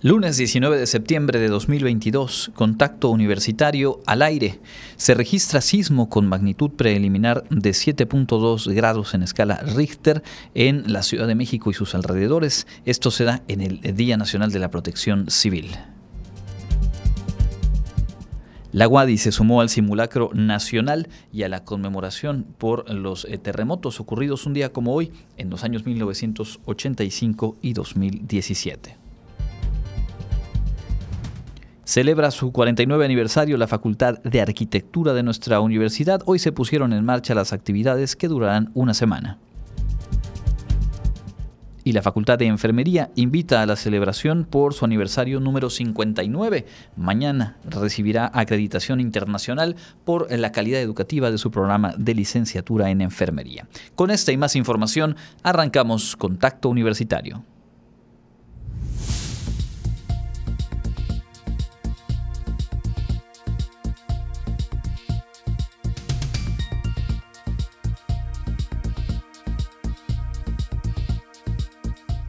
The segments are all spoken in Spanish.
Lunes 19 de septiembre de 2022, contacto universitario al aire. Se registra sismo con magnitud preliminar de 7.2 grados en escala Richter en la Ciudad de México y sus alrededores. Esto se da en el Día Nacional de la Protección Civil. La Guadi se sumó al simulacro nacional y a la conmemoración por los eh, terremotos ocurridos un día como hoy en los años 1985 y 2017. Celebra su 49 aniversario la Facultad de Arquitectura de nuestra universidad. Hoy se pusieron en marcha las actividades que durarán una semana. Y la Facultad de Enfermería invita a la celebración por su aniversario número 59. Mañana recibirá acreditación internacional por la calidad educativa de su programa de licenciatura en enfermería. Con esta y más información arrancamos Contacto Universitario.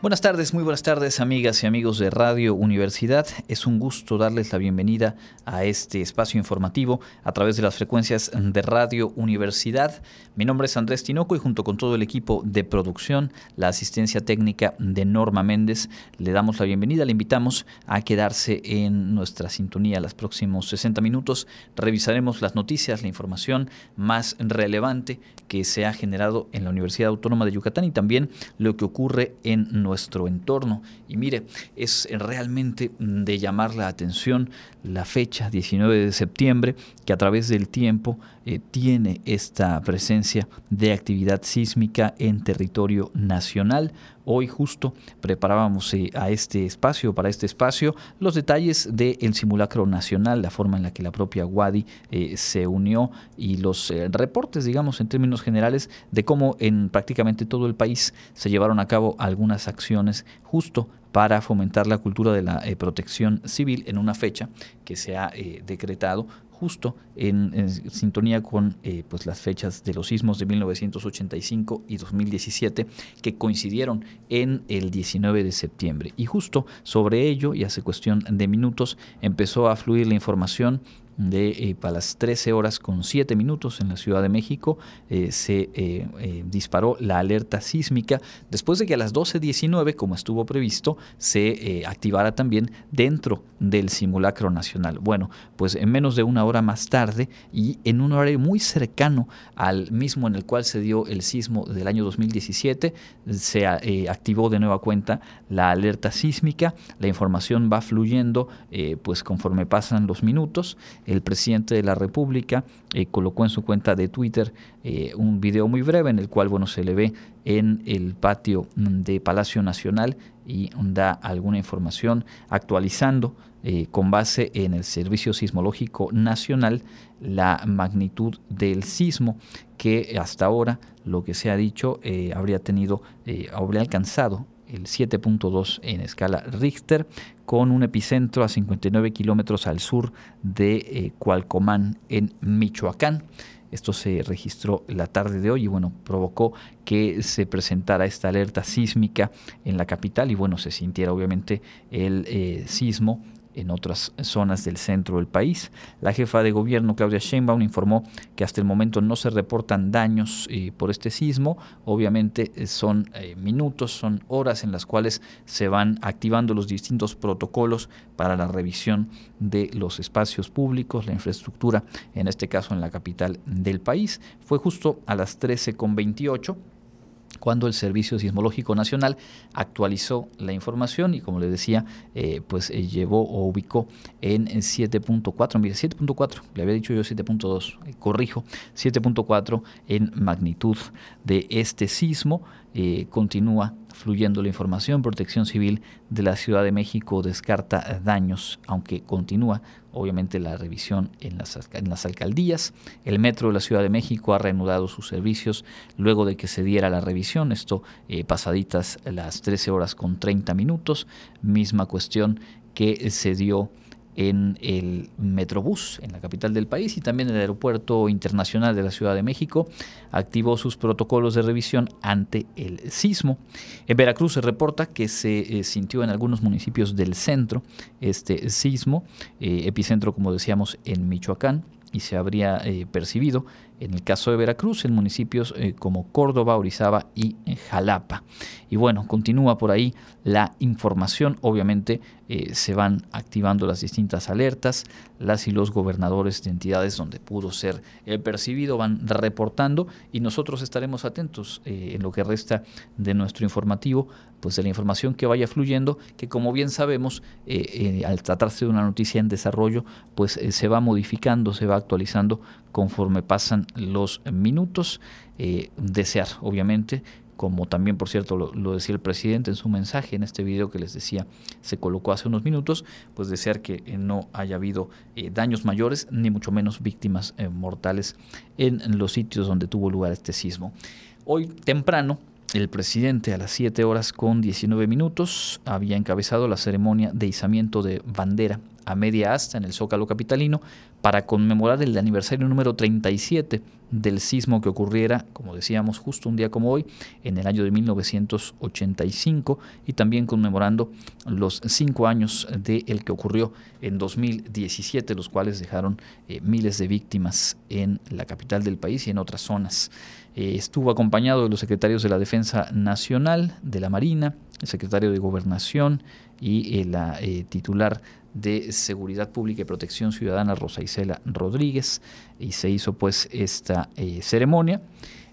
Buenas tardes, muy buenas tardes amigas y amigos de Radio Universidad. Es un gusto darles la bienvenida a este espacio informativo a través de las frecuencias de Radio Universidad. Mi nombre es Andrés Tinoco y junto con todo el equipo de producción, la asistencia técnica de Norma Méndez, le damos la bienvenida, le invitamos a quedarse en nuestra sintonía los próximos 60 minutos. Revisaremos las noticias, la información más relevante que se ha generado en la Universidad Autónoma de Yucatán y también lo que ocurre en nuestro entorno. Y mire, es realmente de llamar la atención la fecha 19 de septiembre, que a través del tiempo eh, tiene esta presencia de actividad sísmica en territorio nacional. Hoy justo preparábamos eh, a este espacio, para este espacio, los detalles del simulacro nacional, la forma en la que la propia Wadi eh, se unió y los reportes, digamos, en términos generales, de cómo en prácticamente todo el país se llevaron a cabo algunas acciones justo para fomentar la cultura de la protección civil en una fecha que se ha decretado justo en, sintonía con eh, pues las fechas de los sismos de 1985 y 2017 que coincidieron en el 19 de septiembre. Y justo sobre ello, y hace cuestión de minutos, empezó a fluir la información de eh, para las 13 horas con 7 minutos en la Ciudad de México eh, se eh, disparó la alerta sísmica después de que a las 12.19, como estuvo previsto, se activara también dentro del simulacro nacional. Bueno, pues en menos de una hora más tarde y en un horario muy cercano al mismo en el cual se dio el sismo del año 2017, se activó de nueva cuenta la alerta sísmica, la información va fluyendo pues conforme pasan los minutos, el presidente de la República eh, colocó en su cuenta de Twitter eh, un video muy breve en el cual bueno, se le ve en el patio mm, de Palacio Nacional y da alguna información actualizando eh, con base en el Servicio Sismológico Nacional la magnitud del sismo que hasta ahora lo que se ha dicho habría tenido, habría alcanzado el 7.2 en escala Richter, con un epicentro a 59 kilómetros al sur de eh, Cualcomán, en Michoacán. Esto se registró la tarde de hoy y bueno, provocó que se presentara esta alerta sísmica en la capital y bueno, se sintiera obviamente el eh, sismo en otras zonas del centro del país. La jefa de gobierno, Claudia Sheinbaum, informó que hasta el momento no se reportan daños eh, por este sismo. Obviamente eh, son eh, minutos, son horas en las cuales se van activando los distintos protocolos para la revisión de los espacios públicos, la infraestructura, en este caso en la capital del país. Fue justo a las 13.28 cuando el Servicio Sismológico Nacional actualizó la información y como les decía, eh, pues eh, llevó o ubicó en 7.4, mire, 7.4, le había dicho yo 7.2, eh, corrijo, 7.4 en magnitud de este sismo continúa fluyendo la información. Protección Civil de la Ciudad de México descarta daños, aunque continúa obviamente la revisión en las, en las alcaldías. El Metro de la Ciudad de México ha reanudado sus servicios luego de que se diera la revisión, esto eh, pasaditas las 13 horas con 30 minutos, misma cuestión que se dio en el Metrobús, en la capital del país, y también el Aeropuerto Internacional de la Ciudad de México activó sus protocolos de revisión ante el sismo. En Veracruz se reporta que se eh, sintió en algunos municipios del centro este sismo, eh, epicentro, como decíamos, en Michoacán, y se habría eh, percibido en el caso de Veracruz, en municipios eh, como Córdoba, Orizaba y eh, Jalapa. Y bueno, continúa por ahí la información. Obviamente eh, se van activando las distintas alertas. Las y los gobernadores de entidades donde pudo ser percibido van reportando y nosotros estaremos atentos en lo que resta de nuestro informativo, pues de la información que vaya fluyendo, que como bien sabemos, al tratarse de una noticia en desarrollo, pues se va modificando, se va actualizando conforme pasan los minutos. Eh, desear, obviamente, como también, por cierto, lo, decía el presidente en su mensaje en este video que les decía, se colocó hace unos minutos, pues desear que eh, no haya habido eh, daños mayores, ni mucho menos víctimas mortales en los sitios donde tuvo lugar este sismo. Hoy temprano, el presidente a las 7 horas con 19 minutos había encabezado la ceremonia de izamiento de bandera a media asta en el Zócalo Capitalino para conmemorar el aniversario número 37 del sismo que ocurriera, como decíamos, justo un día como hoy, en el año de 1985 y también conmemorando los cinco años de que ocurrió en 2017, los cuales dejaron eh, miles de víctimas en la capital del país y en otras zonas. Eh, estuvo acompañado de los secretarios de la Defensa Nacional, de la Marina, el secretario de Gobernación y eh, la titular de Seguridad Pública y Protección Ciudadana, Rosa Isela Rodríguez, y se hizo pues esta eh, ceremonia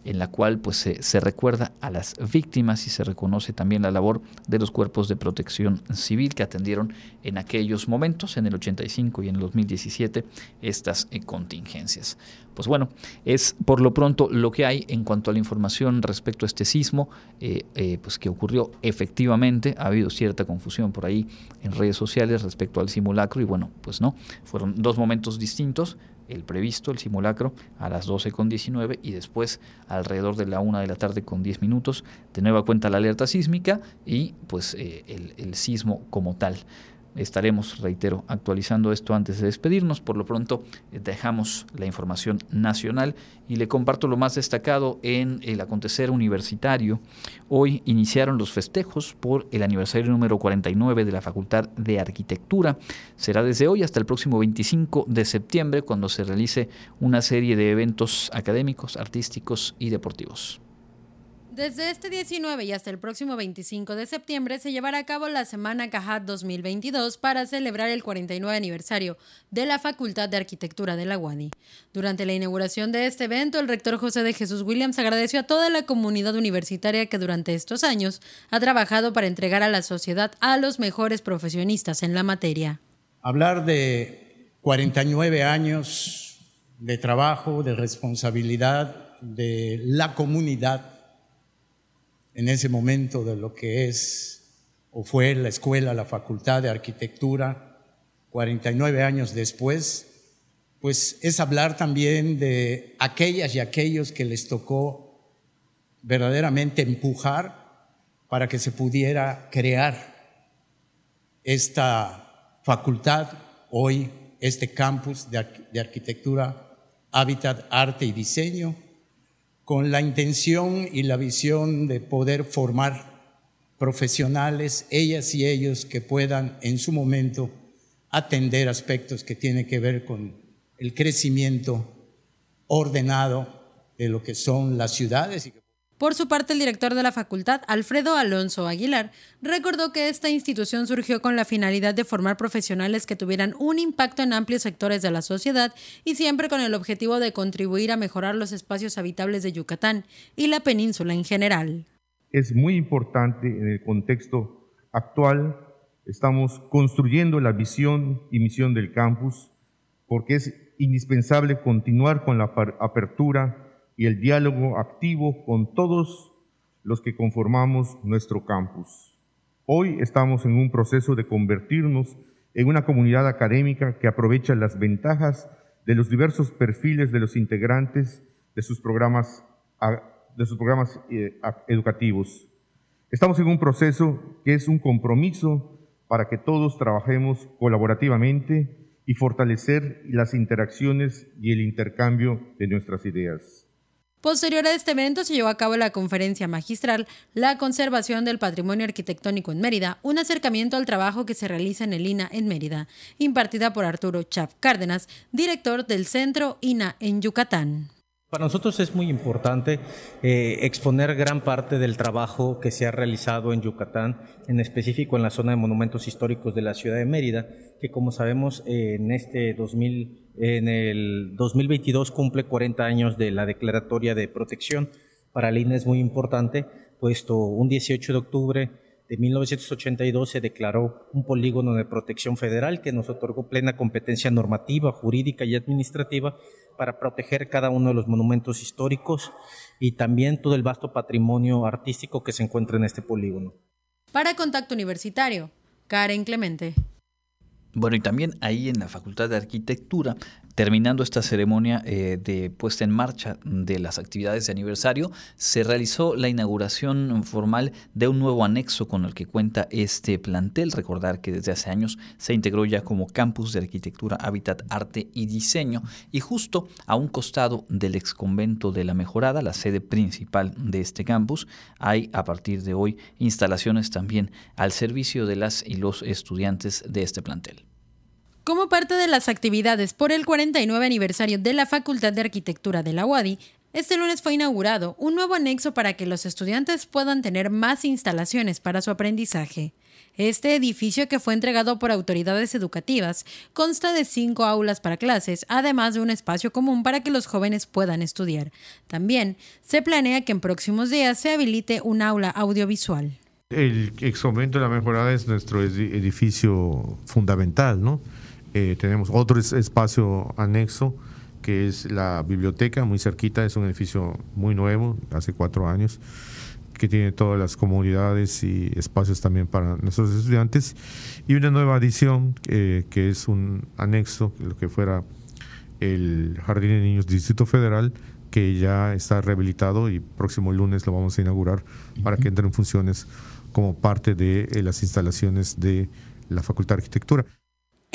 en la cual pues se, recuerda a las víctimas y se reconoce también la labor de los cuerpos de protección civil que atendieron en aquellos momentos, en el 85 y en el 2017, estas eh, contingencias. Pues bueno, es por lo pronto lo que hay en cuanto a la información respecto a este sismo, eh, eh, pues que ocurrió efectivamente, ha habido cierta confusión por ahí en redes sociales respecto al simulacro y bueno, pues no, fueron dos momentos distintos, el previsto, el simulacro, a las 12 con 19 y después alrededor de la 1 de la tarde con 10 minutos, de nueva cuenta la alerta sísmica y pues eh, el, el sismo como tal. Estaremos, reitero, actualizando esto antes de despedirnos. Por lo pronto eh, dejamos la información nacional y le comparto lo más destacado en el acontecer universitario. Hoy iniciaron los festejos por el aniversario número 49 de la Facultad de Arquitectura. Será desde hoy hasta el próximo 25 de septiembre cuando se realice una serie de eventos académicos, artísticos y deportivos. Desde este 19 y hasta el próximo 25 de septiembre se llevará a cabo la Semana Cajat 2022 para celebrar el 49 aniversario de la Facultad de Arquitectura de la UADI. Durante la inauguración de este evento, el rector José de Jesús Williams agradeció a toda la comunidad universitaria que durante estos años ha trabajado para entregar a la sociedad a los mejores profesionistas en la materia. Hablar de 49 años de trabajo, de responsabilidad de la comunidad en ese momento de lo que es o fue la escuela, la facultad de arquitectura, 49 años después, pues es hablar también de aquellas y aquellos que les tocó verdaderamente empujar para que se pudiera crear esta facultad, hoy este campus de, arquitectura, hábitat, arte y diseño, con la intención y la visión de poder formar profesionales, ellas y ellos que puedan en su momento atender aspectos que tienen que ver con el crecimiento ordenado de lo que son las ciudades. Por su parte, el director de la facultad, Alfredo Alonso Aguilar, recordó que esta institución surgió con la finalidad de formar profesionales que tuvieran un impacto en amplios sectores de la sociedad y siempre con el objetivo de contribuir a mejorar los espacios habitables de Yucatán y la península en general. Es muy importante en el contexto actual, estamos construyendo la visión y misión del campus porque es indispensable continuar con la apertura y el diálogo activo con todos los que conformamos nuestro campus. Hoy estamos en un proceso de convertirnos en una comunidad académica que aprovecha las ventajas de los diversos perfiles de los integrantes de sus programas, de sus programas eh, educativos. Estamos en un proceso que es un compromiso para que todos trabajemos colaborativamente y fortalecer las interacciones y el intercambio de nuestras ideas. Posterior a este evento se llevó a cabo la conferencia magistral La conservación del patrimonio arquitectónico en Mérida, un acercamiento al trabajo que se realiza en el INA en Mérida, impartida por Arturo Chap Cárdenas, director del Centro INA en Yucatán. Para nosotros es muy importante eh, exponer gran parte del trabajo que se ha realizado en Yucatán, en específico en la zona de monumentos históricos de la ciudad de Mérida, que como sabemos en este 2000, en el 2022 cumple 40 años de la declaratoria de protección. Para la INE es muy importante, puesto un 18 de octubre de 1982 se declaró un polígono de protección federal que nos otorgó plena competencia normativa, jurídica y administrativa para proteger cada uno de los monumentos históricos y también todo el vasto patrimonio artístico que se encuentra en este polígono. Para Contacto Universitario, Karen Clemente. Bueno, y también ahí en la Facultad de Arquitectura Terminando esta ceremonia eh, de puesta en marcha de las actividades de aniversario, se realizó la inauguración formal de un nuevo anexo con el que cuenta este plantel. Recordar que desde hace años se integró ya como campus de arquitectura, hábitat, arte y diseño. Y justo a un costado del ex convento de la Mejorada, la sede principal de este campus, hay a partir de hoy instalaciones también al servicio de las y los estudiantes de este plantel. Como parte de las actividades por el 49 aniversario de la Facultad de Arquitectura de la UADI, este lunes fue inaugurado un nuevo anexo para que los estudiantes puedan tener más instalaciones para su aprendizaje. Este edificio, que fue entregado por autoridades educativas, consta de cinco aulas para clases, además de un espacio común para que los jóvenes puedan estudiar. También se planea que en próximos días se habilite un aula audiovisual. El exomento de la mejorada es nuestro edificio fundamental, ¿no? Eh, tenemos otro espacio anexo que es la biblioteca, muy cerquita, es un edificio muy nuevo, hace cuatro años, que tiene todas las comodidades y espacios también para nuestros estudiantes. Y una nueva adición, eh, que es un anexo, lo que fuera el Jardín de Niños Distrito Federal, que ya está rehabilitado y próximo lunes lo vamos a inaugurar para que entre en funciones como parte de eh, las instalaciones de la Facultad de Arquitectura.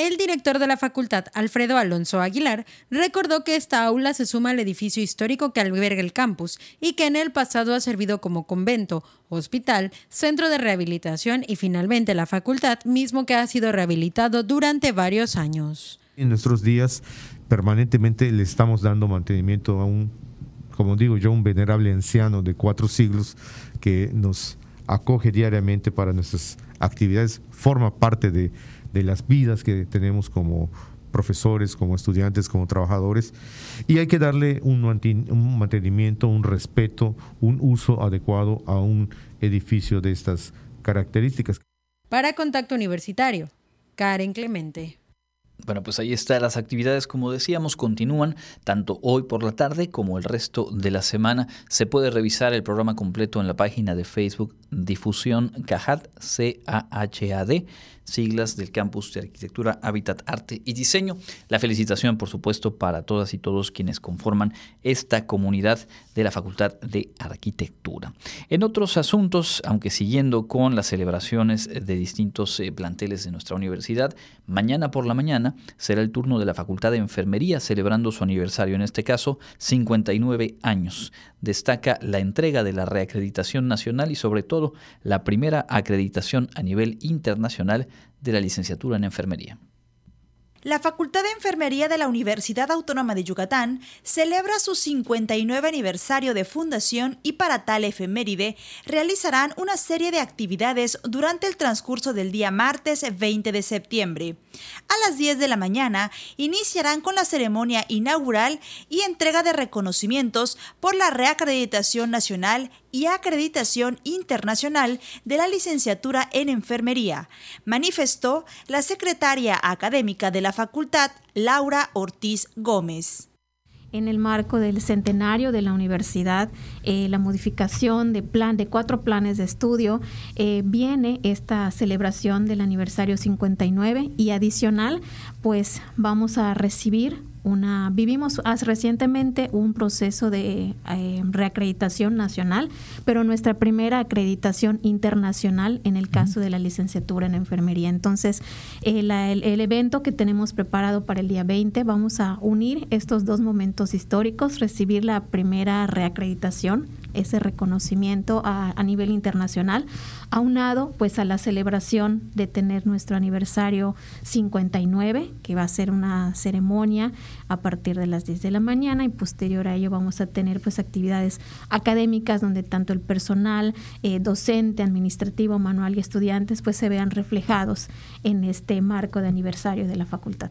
El director de la facultad, Alfredo Alonso Aguilar, recordó que esta aula se suma al edificio histórico que alberga el campus y que en el pasado ha servido como convento, hospital, centro de rehabilitación y finalmente la facultad mismo que ha sido rehabilitado durante varios años. En nuestros días permanentemente le estamos dando mantenimiento a un, como digo yo, un venerable anciano de cuatro siglos que nos acoge diariamente para nuestras actividades, forma parte de de las vidas que tenemos como profesores, como estudiantes, como trabajadores, y hay que darle un, mantenimiento, un respeto, un uso adecuado a un edificio de estas características. Para Contacto Universitario, Karen Clemente. Bueno, pues ahí está. Las actividades, como decíamos, continúan tanto hoy por la tarde como el resto de la semana. Se puede revisar el programa completo en la página de Facebook Difusión Cajad, C-A-H-A-D siglas del Campus de Arquitectura, Hábitat, Arte y Diseño. La felicitación, por supuesto, para todas y todos quienes conforman esta comunidad de la Facultad de Arquitectura. En otros asuntos, aunque siguiendo con las celebraciones de distintos eh, planteles de nuestra universidad, mañana por la mañana será el turno de la Facultad de Enfermería celebrando su aniversario, en este caso 59 años. Destaca la entrega de la reacreditación nacional y sobre todo la primera acreditación a nivel internacional de la licenciatura en enfermería. La Facultad de Enfermería de la Universidad Autónoma de Yucatán celebra su 59 aniversario de fundación y para tal efeméride realizarán una serie de actividades durante el transcurso del día martes 20 de septiembre. A las 10 de la mañana iniciarán con la ceremonia inaugural y entrega de reconocimientos por la reacreditación nacional y acreditación internacional de la licenciatura en enfermería, manifestó la secretaria académica de la facultad, Laura Ortiz Gómez. En el marco del centenario de la universidad, eh, la modificación de plan de cuatro planes de estudio, eh, viene esta celebración del aniversario 59 y adicional, pues vamos a recibir una, vivimos recientemente un proceso de eh, reacreditación nacional, pero nuestra primera acreditación internacional en el caso de la licenciatura en enfermería. Entonces, el, el, evento que tenemos preparado para el día 20, vamos a unir estos dos momentos históricos, recibir la primera reacreditación ese reconocimiento a, nivel internacional, aunado pues a la celebración de tener nuestro aniversario 59, que va a ser una ceremonia a partir de las 10 de la mañana y posterior a ello vamos a tener pues actividades académicas donde tanto el personal eh, docente, administrativo, manual y estudiantes pues se vean reflejados en este marco de aniversario de la facultad.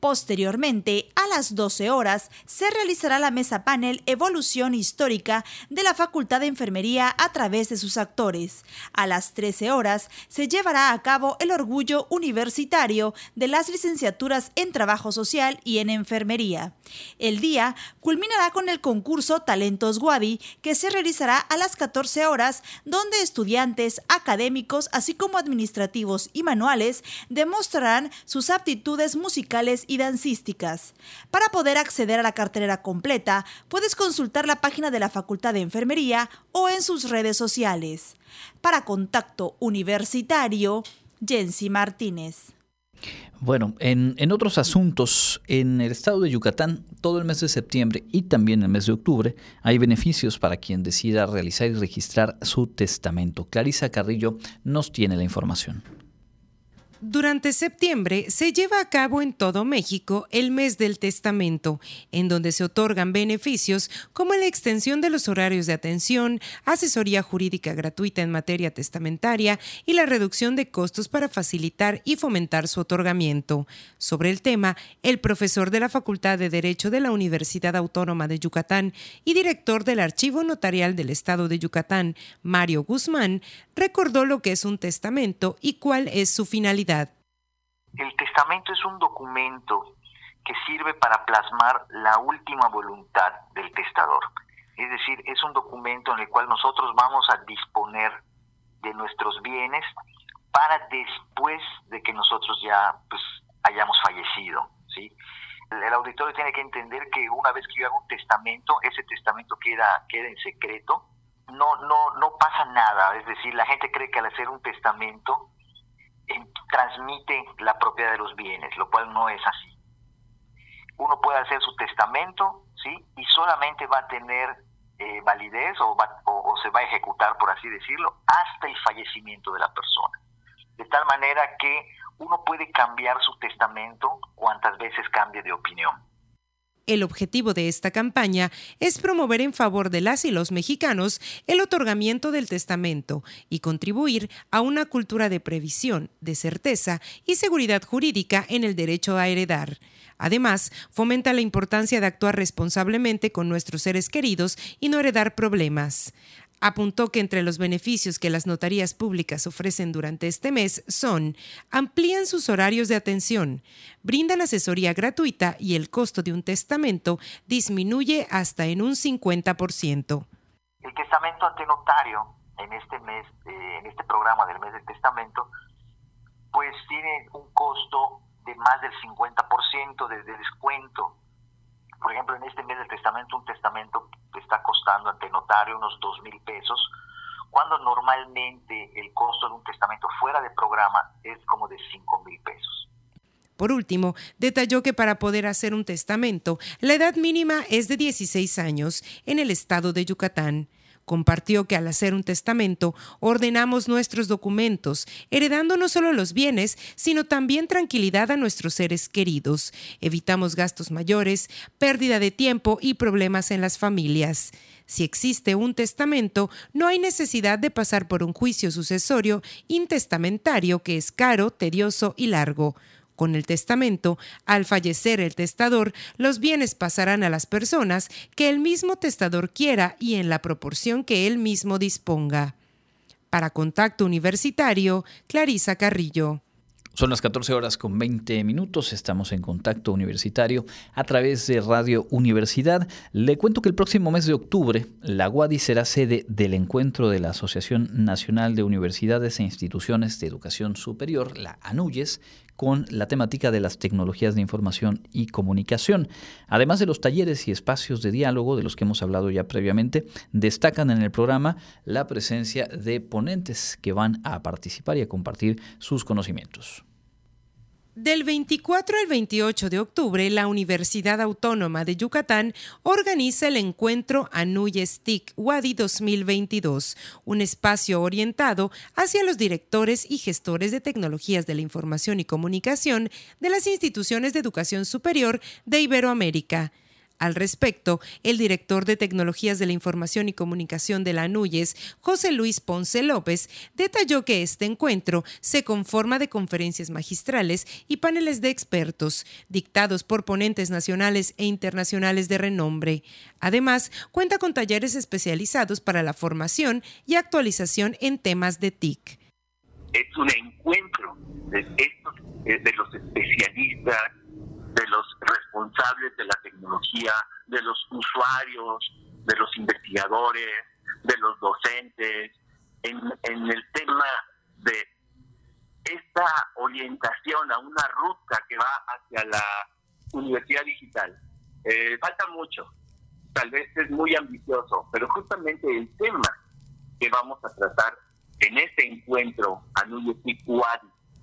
Posteriormente, a las 12 horas, se realizará la mesa panel Evolución Histórica de la Facultad de Enfermería a través de sus actores. A las 13 horas, se llevará a cabo el orgullo universitario de las licenciaturas en Trabajo Social y en Enfermería. El día culminará con el concurso Talentos Guadi, que se realizará a las 14 horas, donde estudiantes, académicos, así como administrativos y manuales demostrarán sus aptitudes musicales y dancísticas. Para poder acceder a la cartelera completa, puedes consultar la página de la Facultad de Enfermería o en sus redes sociales. Para contacto universitario, Jensi Martínez. Bueno, en, en, otros asuntos, en el estado de Yucatán, todo el mes de septiembre y también el mes de octubre, hay beneficios para quien decida realizar y registrar su testamento. Clarisa Carrillo nos tiene la información. Durante septiembre se lleva a cabo en todo México el mes del testamento, en donde se otorgan beneficios como la extensión de los horarios de atención, asesoría jurídica gratuita en materia testamentaria y la reducción de costos para facilitar y fomentar su otorgamiento. Sobre el tema, el profesor de la Facultad de Derecho de la Universidad Autónoma de Yucatán y director del Archivo Notarial del Estado de Yucatán, Mario Guzmán, recordó lo que es un testamento y cuál es su finalidad. El testamento es un documento que sirve para plasmar la última voluntad del testador. Es decir, es un documento en el cual nosotros vamos a disponer de nuestros bienes para después de que nosotros ya pues, hayamos fallecido. ¿sí? El auditorio tiene que entender que una vez que yo hago un testamento, ese testamento queda, queda en secreto no, no, no pasa nada. Es decir, la gente cree que al hacer un testamento transmite la propiedad de los bienes, lo cual no es así. Uno puede hacer su testamento, ¿sí? Y solamente va a tener eh, validez o, o, se va a ejecutar, por así decirlo, hasta el fallecimiento de la persona. De tal manera que uno puede cambiar su testamento cuantas veces cambie de opinión. El objetivo de esta campaña es promover en favor de las y los mexicanos el otorgamiento del testamento y contribuir a una cultura de previsión, de certeza y seguridad jurídica en el derecho a heredar. Además, fomenta la importancia de actuar responsablemente con nuestros seres queridos y no heredar problemas. Apuntó que entre los beneficios que las notarías públicas ofrecen durante este mes son amplían sus horarios de atención, brindan asesoría gratuita y el costo de un testamento disminuye hasta en un 50%. El testamento ante notario en este mes, eh, en este programa del mes del testamento, pues tiene un costo de más del 50% de descuento por ejemplo, en este mes del testamento, un testamento está costando ante notario unos dos mil pesos, cuando normalmente el costo de un testamento fuera de programa es como de cinco mil pesos. Por último, detalló que para poder hacer un testamento, la edad mínima es de 16 años en el estado de Yucatán. Compartió que al hacer un testamento ordenamos nuestros documentos, heredando no solo los bienes, sino también tranquilidad a nuestros seres queridos. Evitamos gastos mayores, pérdida de tiempo y problemas en las familias. Si existe un testamento, no hay necesidad de pasar por un juicio sucesorio intestamentario que es caro, tedioso y largo. Con el testamento, al fallecer el testador, los bienes pasarán a las personas que el mismo testador quiera y en la proporción que él mismo disponga. Para Contacto Universitario, Clarisa Carrillo. Son las 14 horas con 20 minutos, estamos en contacto universitario a través de Radio Universidad. Le cuento que el próximo mes de octubre la UADI será sede del encuentro de la Asociación Nacional de Universidades e Instituciones de Educación Superior, la ANUYES, con la temática de las tecnologías de información y comunicación. Además de los talleres y espacios de diálogo de los que hemos hablado ya previamente, destacan en el programa la presencia de ponentes que van a participar y a compartir sus conocimientos. Del 24 al 28 de octubre, la Universidad Autónoma de Yucatán organiza el encuentro Anuyes TIC Wadi 2022, un espacio orientado hacia los directores y gestores de tecnologías de la información y comunicación de las instituciones de educación superior de Iberoamérica. Al respecto, el director de Tecnologías de la Información y Comunicación de la ANUYES, José Luis Ponce López, detalló que este encuentro se conforma de conferencias magistrales y paneles de expertos, dictados por ponentes nacionales e internacionales de renombre. Además, cuenta con talleres especializados para la formación y actualización en temas de TIC. Es un encuentro de, eh, de los especialistas de los responsables de la tecnología, de los usuarios, de los investigadores, de los docentes, en, el tema de esta orientación a una ruta que va hacia la universidad digital. Eh, falta mucho, tal vez es muy ambicioso, pero justamente el tema que vamos a tratar en este encuentro Anuyetic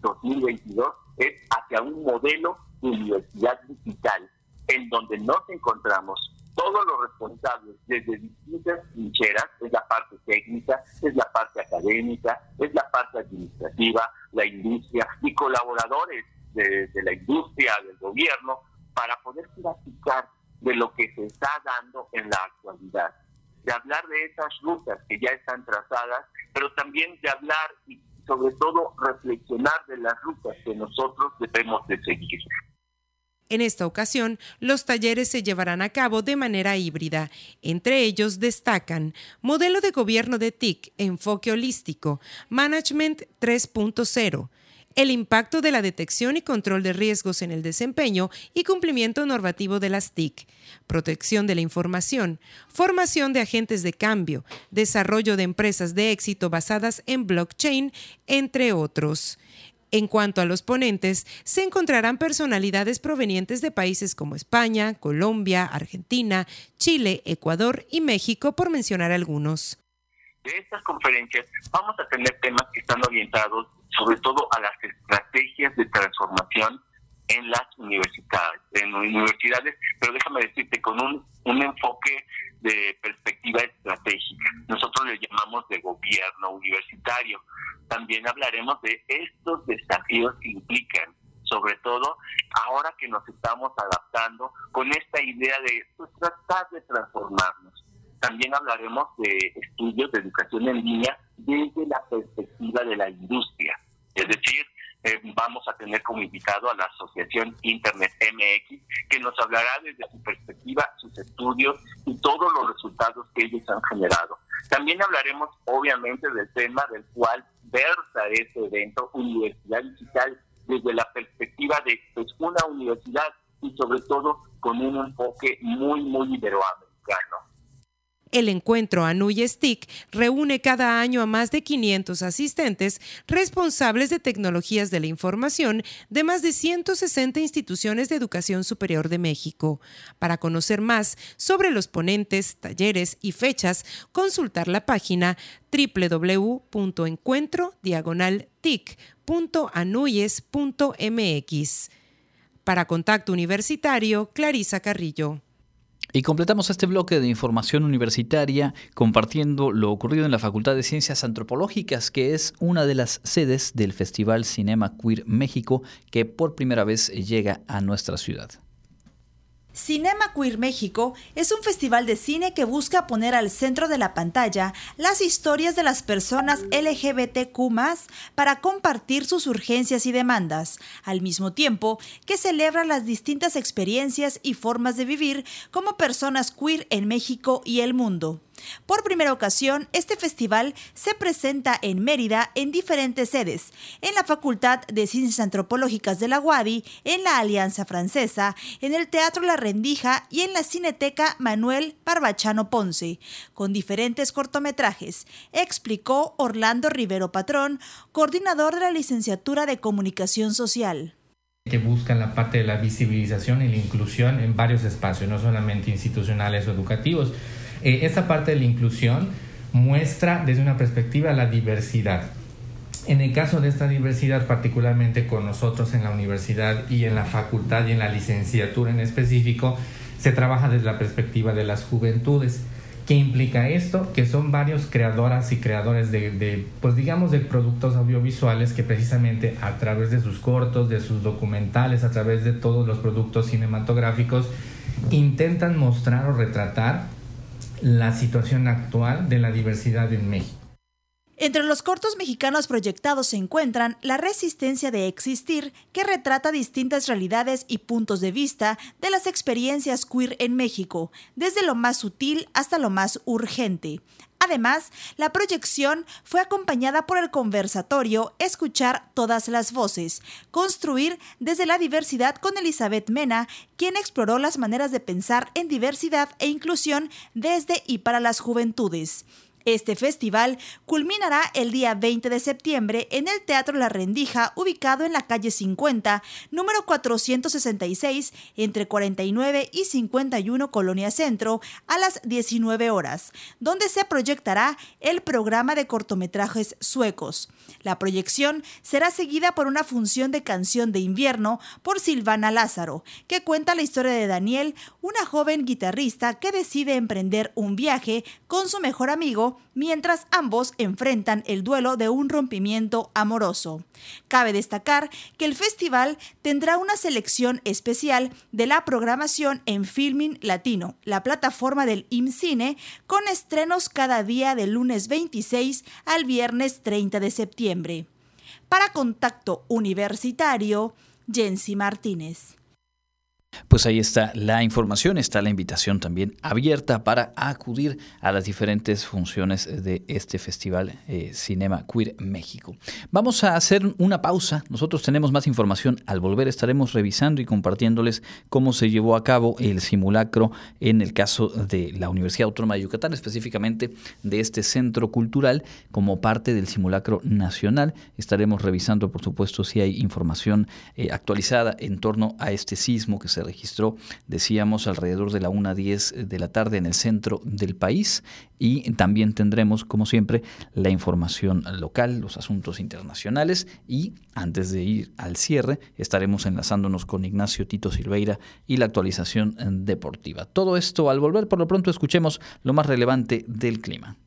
2022 es hacia un modelo universidad digital, en donde nos encontramos todos los responsables desde distintas trincheras, es la parte técnica, es la parte académica, es la parte administrativa, la industria y colaboradores de, la industria, del gobierno, para poder platicar de lo que se está dando en la actualidad, de hablar de esas rutas que ya están trazadas, pero también de hablar y sobre todo reflexionar de las rutas que nosotros debemos de seguir. En esta ocasión, los talleres se llevarán a cabo de manera híbrida. Entre ellos destacan Modelo de Gobierno de TIC, Enfoque Holístico, Management 3.0, el impacto de la detección y control de riesgos en el desempeño y cumplimiento normativo de las TIC, protección de la información, formación de agentes de cambio, desarrollo de empresas de éxito basadas en blockchain, entre otros. En cuanto a los ponentes, se encontrarán personalidades provenientes de países como España, Colombia, Argentina, Chile, Ecuador y México, por mencionar algunos. De estas conferencias vamos a tener temas que están orientados sobre todo a las estrategias de transformación en las universidades, en universidades, pero déjame decirte, con un, un enfoque de perspectiva estratégica. Nosotros le llamamos de gobierno universitario. También hablaremos de estos desafíos que implican, sobre todo ahora que nos estamos adaptando con esta idea de pues, tratar de transformarnos. También hablaremos de estudios de educación en línea desde la perspectiva de la industria, es decir, eh, vamos a tener como invitado a la Asociación Internet MX, que nos hablará desde su perspectiva, sus estudios y todos los resultados que ellos han generado. También hablaremos, obviamente, del tema del cual versa este evento, Universidad Digital, desde la perspectiva de pues, una universidad y sobre todo con un enfoque muy, muy iberoamericano. El encuentro Anuyes TIC reúne cada año a más de 500 asistentes responsables de tecnologías de la información de más de 160 instituciones de educación superior de México. Para conocer más sobre los ponentes, talleres y fechas, consultar la página www.encuentro-tic.anuyes.mx. Para Contacto Universitario, Clarisa Carrillo. Y completamos este bloque de información universitaria compartiendo lo ocurrido en la Facultad de Ciencias Antropológicas, que es una de las sedes del Festival Cinema Queer México, que por primera vez llega a nuestra ciudad. Cinema Queer México es un festival de cine que busca poner al centro de la pantalla las historias de las personas LGBTQ para compartir sus urgencias y demandas, al mismo tiempo que celebra las distintas experiencias y formas de vivir como personas queer en México y el mundo. Por primera ocasión, este festival se presenta en Mérida en diferentes sedes, en la Facultad de Ciencias Antropológicas de la UADI, en la Alianza Francesa, en el Teatro La Rendija y en la Cineteca Manuel Barbachano Ponce, con diferentes cortometrajes, explicó Orlando Rivero Patrón, coordinador de la licenciatura de Comunicación Social que buscan la parte de la visibilización y la inclusión en varios espacios, no solamente institucionales o educativos. Eh, esta parte de la inclusión muestra desde una perspectiva la diversidad. En el caso de esta diversidad, particularmente con nosotros en la universidad y en la facultad y en la licenciatura en específico, se trabaja desde la perspectiva de las juventudes. ¿Qué implica esto? Que son varios creadoras y creadores de, pues digamos, de productos audiovisuales que precisamente a través de sus cortos, de sus documentales, a través de todos los productos cinematográficos, intentan mostrar o retratar la situación actual de la diversidad en México. Entre los cortos mexicanos proyectados se encuentran La resistencia de existir, que retrata distintas realidades y puntos de vista de las experiencias queer en México, desde lo más sutil hasta lo más urgente. Además, la proyección fue acompañada por el conversatorio Escuchar todas las voces, construir desde la diversidad con Elizabeth Mena, quien exploró las maneras de pensar en diversidad e inclusión desde y para las juventudes. Este festival culminará el día 20 de septiembre en el Teatro La Rendija, ubicado en la calle 50, número 466, entre 49 y 51 Colonia Centro, a las 19 horas, donde se proyectará el programa de cortometrajes suecos. La proyección será seguida por una función de canción de invierno por Silvana Lázaro, que cuenta la historia de Daniel, una joven guitarrista que decide emprender un viaje con su mejor amigo mientras ambos enfrentan el duelo de un rompimiento amoroso. Cabe destacar que el festival tendrá una selección especial de la programación en Filming Latino, la plataforma del IMCINE, con estrenos cada día del lunes 26 al viernes 30 de septiembre. Para Contacto Universitario, Jensi Martínez. Pues ahí está la información, está la invitación también abierta para acudir a las diferentes funciones de este festival eh, Cinema Queer México. Vamos a hacer una pausa, nosotros tenemos más información, al volver estaremos revisando y compartiéndoles cómo se llevó a cabo el simulacro en el caso de la Universidad Autónoma de Yucatán, específicamente de este centro cultural como parte del simulacro nacional. Estaremos revisando, por supuesto, si hay información eh, actualizada en torno a este sismo que se registró, decíamos, alrededor de la 1.10 de la tarde en el centro del país y también tendremos, como siempre, la información local, los asuntos internacionales y antes de ir al cierre estaremos enlazándonos con Ignacio Tito Silveira y la actualización deportiva. Todo esto al volver, por lo pronto escuchemos lo más relevante del clima.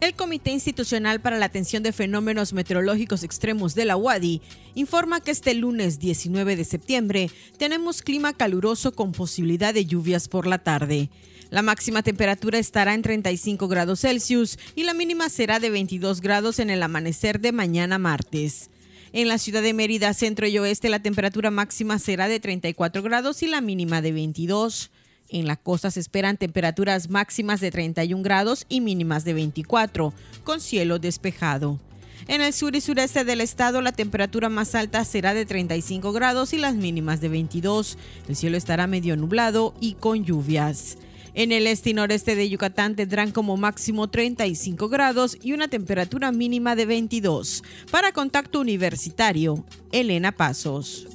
El Comité Institucional para la Atención de Fenómenos Meteorológicos Extremos de la UADI informa que este lunes 19 de septiembre tenemos clima caluroso con posibilidad de lluvias por la tarde. La máxima temperatura estará en 35 grados Celsius y la mínima será de 22 grados en el amanecer de mañana martes. En la ciudad de Mérida, centro y oeste, la temperatura máxima será de 34 grados y la mínima de 22. En la costa se esperan temperaturas máximas de 31 grados y mínimas de 24, con cielo despejado. En el sur y sureste del estado la temperatura más alta será de 35 grados y las mínimas de 22. El cielo estará medio nublado y con lluvias. En el este y noreste de Yucatán tendrán como máximo 35 grados y una temperatura mínima de 22. Para contacto universitario, Elena Pasos.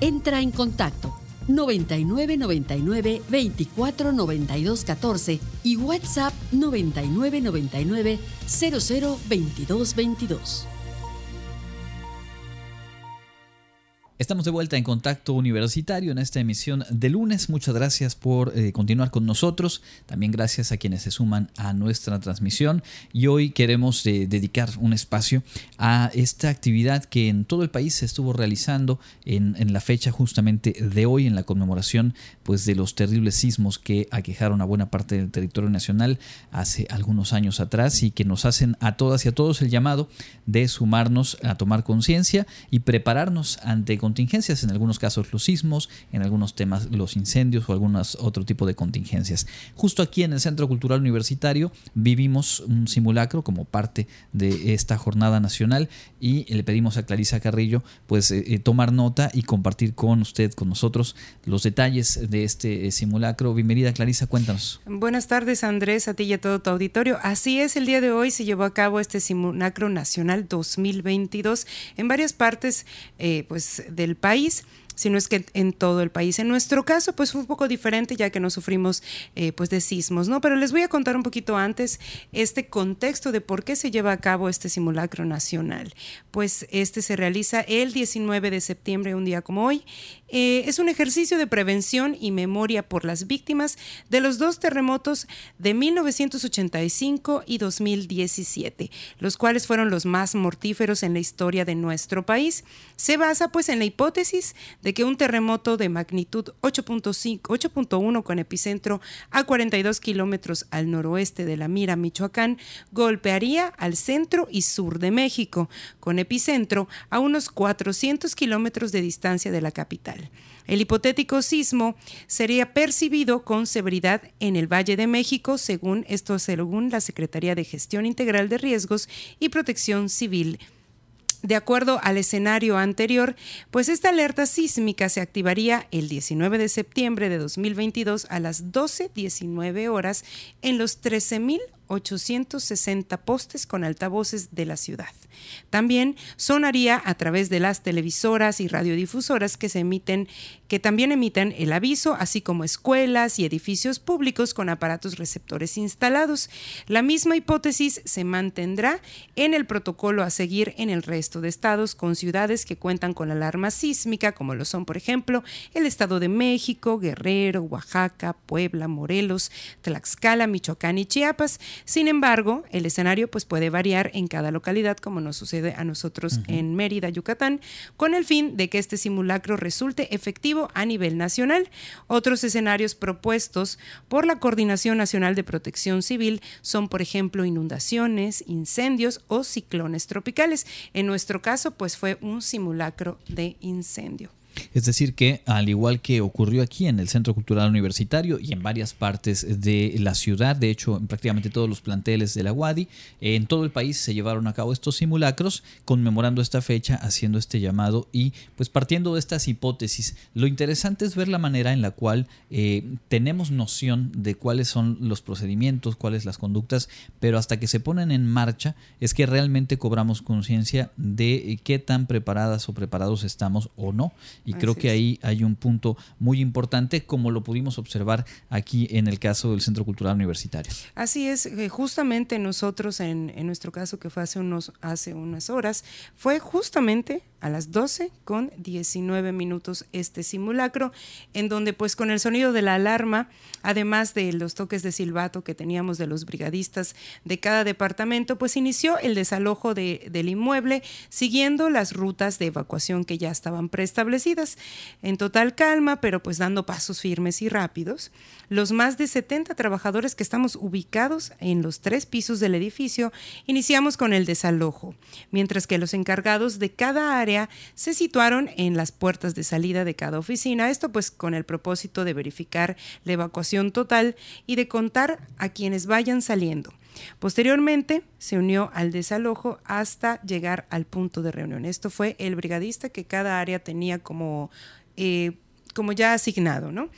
Entra en contacto 99 99 24 92 14 y WhatsApp 99 99 00 22 22. Estamos de vuelta en Contacto Universitario en esta emisión de lunes. Muchas gracias por eh, continuar con nosotros. También gracias a quienes se suman a nuestra transmisión. Y hoy queremos eh, dedicar un espacio a esta actividad que en todo el país se estuvo realizando en, la fecha justamente de hoy, en la conmemoración pues, de los terribles sismos que aquejaron a buena parte del territorio nacional hace algunos años atrás y que nos hacen a todas y a todos el llamado de sumarnos a tomar conciencia y prepararnos ante contingencias, en algunos casos los sismos, en algunos temas los incendios o algunos otro tipo de contingencias. Justo aquí en el Centro Cultural Universitario vivimos un simulacro como parte de esta jornada nacional y le pedimos a Clarisa Carrillo pues eh, eh, tomar nota y compartir con usted, con nosotros, los detalles de este eh, simulacro. Bienvenida Clarisa, cuéntanos. Buenas tardes Andrés, a ti y a todo tu auditorio. Así es, el día de hoy se llevó a cabo este simulacro nacional 2022 en varias partes pues del país sino es que en todo el país. En nuestro caso, pues fue un poco diferente ya que no sufrimos eh, pues de sismos, ¿no? Pero les voy a contar un poquito antes este contexto de por qué se lleva a cabo este simulacro nacional. Pues este se realiza el 19 de septiembre, un día como hoy, eh, es un ejercicio de prevención y memoria por las víctimas de los dos terremotos de 1985 y 2017, los cuales fueron los más mortíferos en la historia de nuestro país. Se basa pues en la hipótesis de que un terremoto de magnitud 8.5, 8.1 con epicentro a 42 kilómetros al noroeste de La Mira, Michoacán, golpearía al centro y sur de México, con epicentro a unos 400 kilómetros de distancia de la capital. El hipotético sismo sería percibido con severidad en el Valle de México, según esto según la Secretaría de Gestión Integral de Riesgos y Protección Civil. De acuerdo al escenario anterior, pues esta alerta sísmica se activaría el 19 de septiembre de 2022 a las 12.19 horas en los 13.860 postes con altavoces de la ciudad. También sonaría a través de las televisoras y radiodifusoras que se emiten, que también emiten el aviso, así como escuelas y edificios públicos con aparatos receptores instalados. La misma hipótesis se mantendrá en el protocolo a seguir en el resto de estados con ciudades que cuentan con alarma sísmica, como lo son, por ejemplo, el Estado de México, Guerrero, Oaxaca, Puebla, Morelos, Tlaxcala, Michoacán y Chiapas. Sin embargo, el escenario pues, puede variar en cada localidad, como nos sucede a nosotros en Mérida, Yucatán, con el fin de que este simulacro resulte efectivo a nivel nacional. Otros escenarios propuestos por la Coordinación Nacional de Protección Civil son, por ejemplo, inundaciones, incendios o ciclones tropicales. En nuestro caso, pues fue un simulacro de incendio. Es decir, que al igual que ocurrió aquí en el Centro Cultural Universitario y en varias partes de la ciudad, de hecho en prácticamente todos los planteles de la UADI, en todo el país se llevaron a cabo estos simulacros conmemorando esta fecha, haciendo este llamado y pues partiendo de estas hipótesis. Lo interesante es ver la manera en la cual eh, tenemos noción de cuáles son los procedimientos, cuáles las conductas, pero hasta que se ponen en marcha es que realmente cobramos conciencia de qué tan preparadas o preparados estamos o no y creo que ahí hay un punto muy importante, como lo pudimos observar aquí en el caso del Centro Cultural Universitario. Así es, eh, justamente nosotros en, en nuestro caso, que fue hace, unos, hace unas horas, fue justamente a las 12 con 19 minutos este simulacro, en donde pues con el sonido de la alarma, además de los toques de silbato que teníamos de los brigadistas de cada departamento, pues inició el desalojo de, del inmueble siguiendo las rutas de evacuación que ya estaban preestablecidas. En total calma, pero pues dando pasos firmes y rápidos, los más de 70 trabajadores que estamos ubicados en los tres pisos del edificio iniciamos con el desalojo, mientras que los encargados de cada área se situaron en las puertas de salida de cada oficina, esto pues con el propósito de verificar la evacuación total y de contar a quienes vayan saliendo. Posteriormente se unió al desalojo hasta llegar al punto de reunión. Esto fue el brigadista que cada área tenía como... Eh, como ya asignado, ¿no?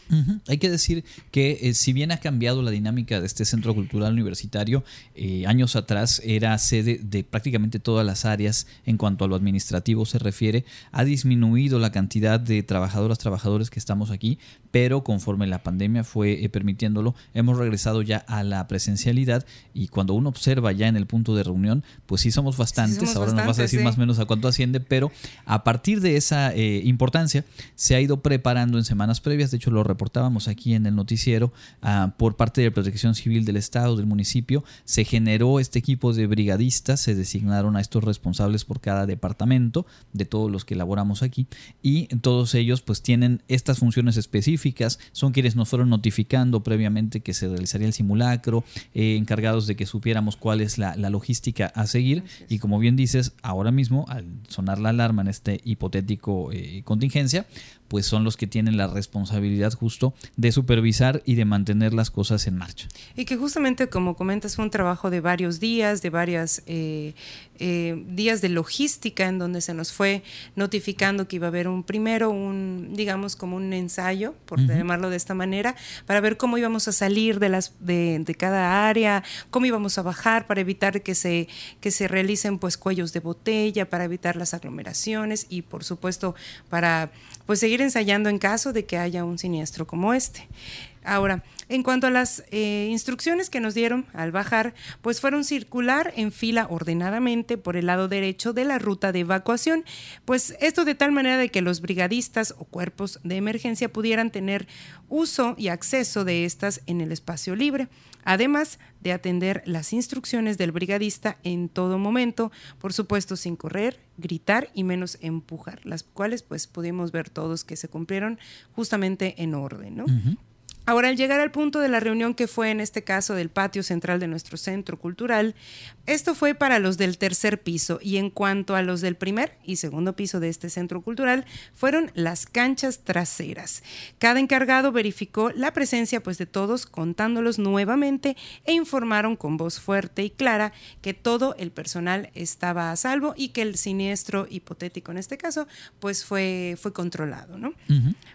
Hay que decir que eh, si bien ha cambiado la dinámica de este centro cultural universitario, eh, años atrás era sede de prácticamente todas las áreas en cuanto a lo administrativo se refiere, ha disminuido la cantidad de trabajadoras, trabajadores que estamos aquí, pero conforme la pandemia fue eh, permitiéndolo, hemos regresado ya a la presencialidad y cuando uno observa ya en el punto de reunión, pues sí somos bastantes, ahora nos vas a decir más o menos a cuánto asciende, pero a partir de esa importancia se ha ido preparando en semanas previas, de hecho lo reportábamos aquí en el noticiero, ah, por parte de Protección Civil del Estado, del municipio, se generó este equipo de brigadistas, se designaron a estos responsables por cada departamento de todos los que elaboramos aquí y todos ellos pues tienen estas funciones específicas, son quienes nos fueron notificando previamente que se realizaría el simulacro, eh, encargados de que supiéramos cuál es la, logística a seguir. Y como bien dices, ahora mismo al sonar la alarma en este hipotético eh, contingencia, pues son los que tienen la responsabilidad justo de supervisar y de mantener las cosas en marcha. Y que justamente, como comentas, fue un trabajo de varios días, de varios eh, eh, días de logística en donde se nos fue notificando que iba a haber un primero, un, digamos, como un ensayo, por llamarlo de esta manera, para ver cómo íbamos a salir de, las, de, de, cada área, cómo íbamos a bajar para evitar que se, que se realicen pues cuellos de botella, para evitar las aglomeraciones y por supuesto para pues seguir ensayando en caso de que haya un siniestro como este. Ahora, en cuanto a las eh, instrucciones que nos dieron al bajar, pues fueron circular en fila ordenadamente por el lado derecho de la ruta de evacuación, pues esto de tal manera de que los brigadistas o cuerpos de emergencia pudieran tener uso y acceso de estas en el espacio libre, además de atender las instrucciones del brigadista en todo momento, por supuesto sin correr, gritar y menos empujar, las cuales pues pudimos ver todos que se cumplieron justamente en orden, ¿no? Ahora, al llegar al punto de la reunión que fue en este caso del patio central de nuestro centro cultural, esto fue para los del tercer piso y en cuanto a los del primer y segundo piso de este centro cultural, fueron las canchas traseras. Cada encargado verificó la presencia pues de todos contándolos nuevamente e informaron con voz fuerte y clara que todo el personal estaba a salvo y que el siniestro hipotético en este caso pues fue, fue controlado. ¿no?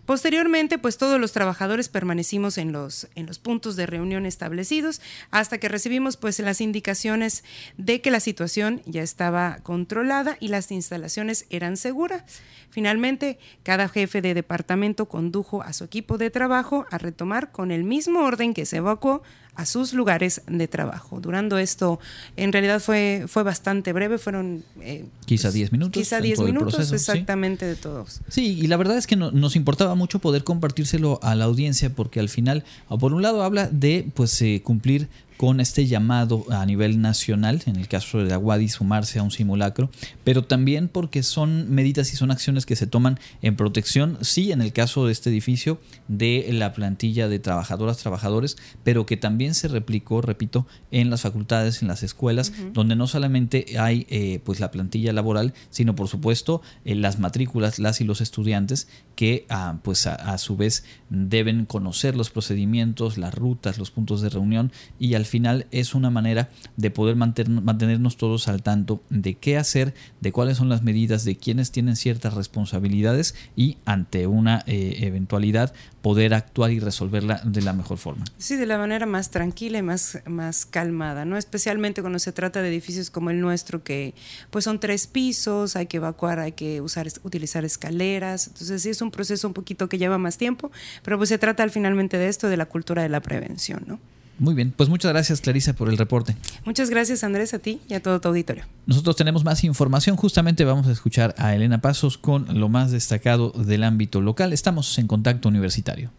Posteriormente pues todos los trabajadores permanecimos en los, en los puntos de reunión establecidos hasta que recibimos pues las indicaciones de que la situación ya estaba controlada y las instalaciones eran seguras. Finalmente, cada jefe de departamento condujo a su equipo de trabajo a retomar con el mismo orden que se evacuó a sus lugares de trabajo. Durando esto, en realidad fue, fue bastante breve, fueron... Eh, quizá 10 minutos. Quizá 10 minutos exactamente de todos. Sí, y la verdad es que nos importaba mucho poder compartírselo a la audiencia porque al final, por un lado habla de pues eh, cumplir con este llamado a nivel nacional, en el caso de Aguadi, sumarse a un simulacro, pero también porque son medidas y son acciones que se toman en protección, sí, en el caso de este edificio, de la plantilla de trabajadoras, trabajadores, pero que también se replicó, repito, en las facultades, en las escuelas, donde no solamente hay eh, pues la plantilla laboral, sino por supuesto eh, las matrículas, las y los estudiantes que ah, pues a, su vez deben conocer los procedimientos, las rutas, los puntos de reunión y al final es una manera de poder mantenernos todos al tanto de qué hacer, de cuáles son las medidas, de quienes tienen ciertas responsabilidades y ante una eh, eventualidad poder actuar y resolverla de la mejor forma. Sí, de la manera más tranquila y más, más calmada, ¿no? Especialmente cuando se trata de edificios como el nuestro, que pues son tres pisos, hay que evacuar, hay que usar, utilizar escaleras. Entonces sí es un proceso un poquito que lleva más tiempo, pero pues se trata al finalmente de esto, de la cultura de la prevención, ¿no? Muy bien, pues muchas gracias Clarisa por el reporte. Muchas gracias Andrés a ti y a todo tu auditorio. Nosotros tenemos más información, justamente vamos a escuchar a Elena Pasos con lo más destacado del ámbito local. Estamos en contacto universitario.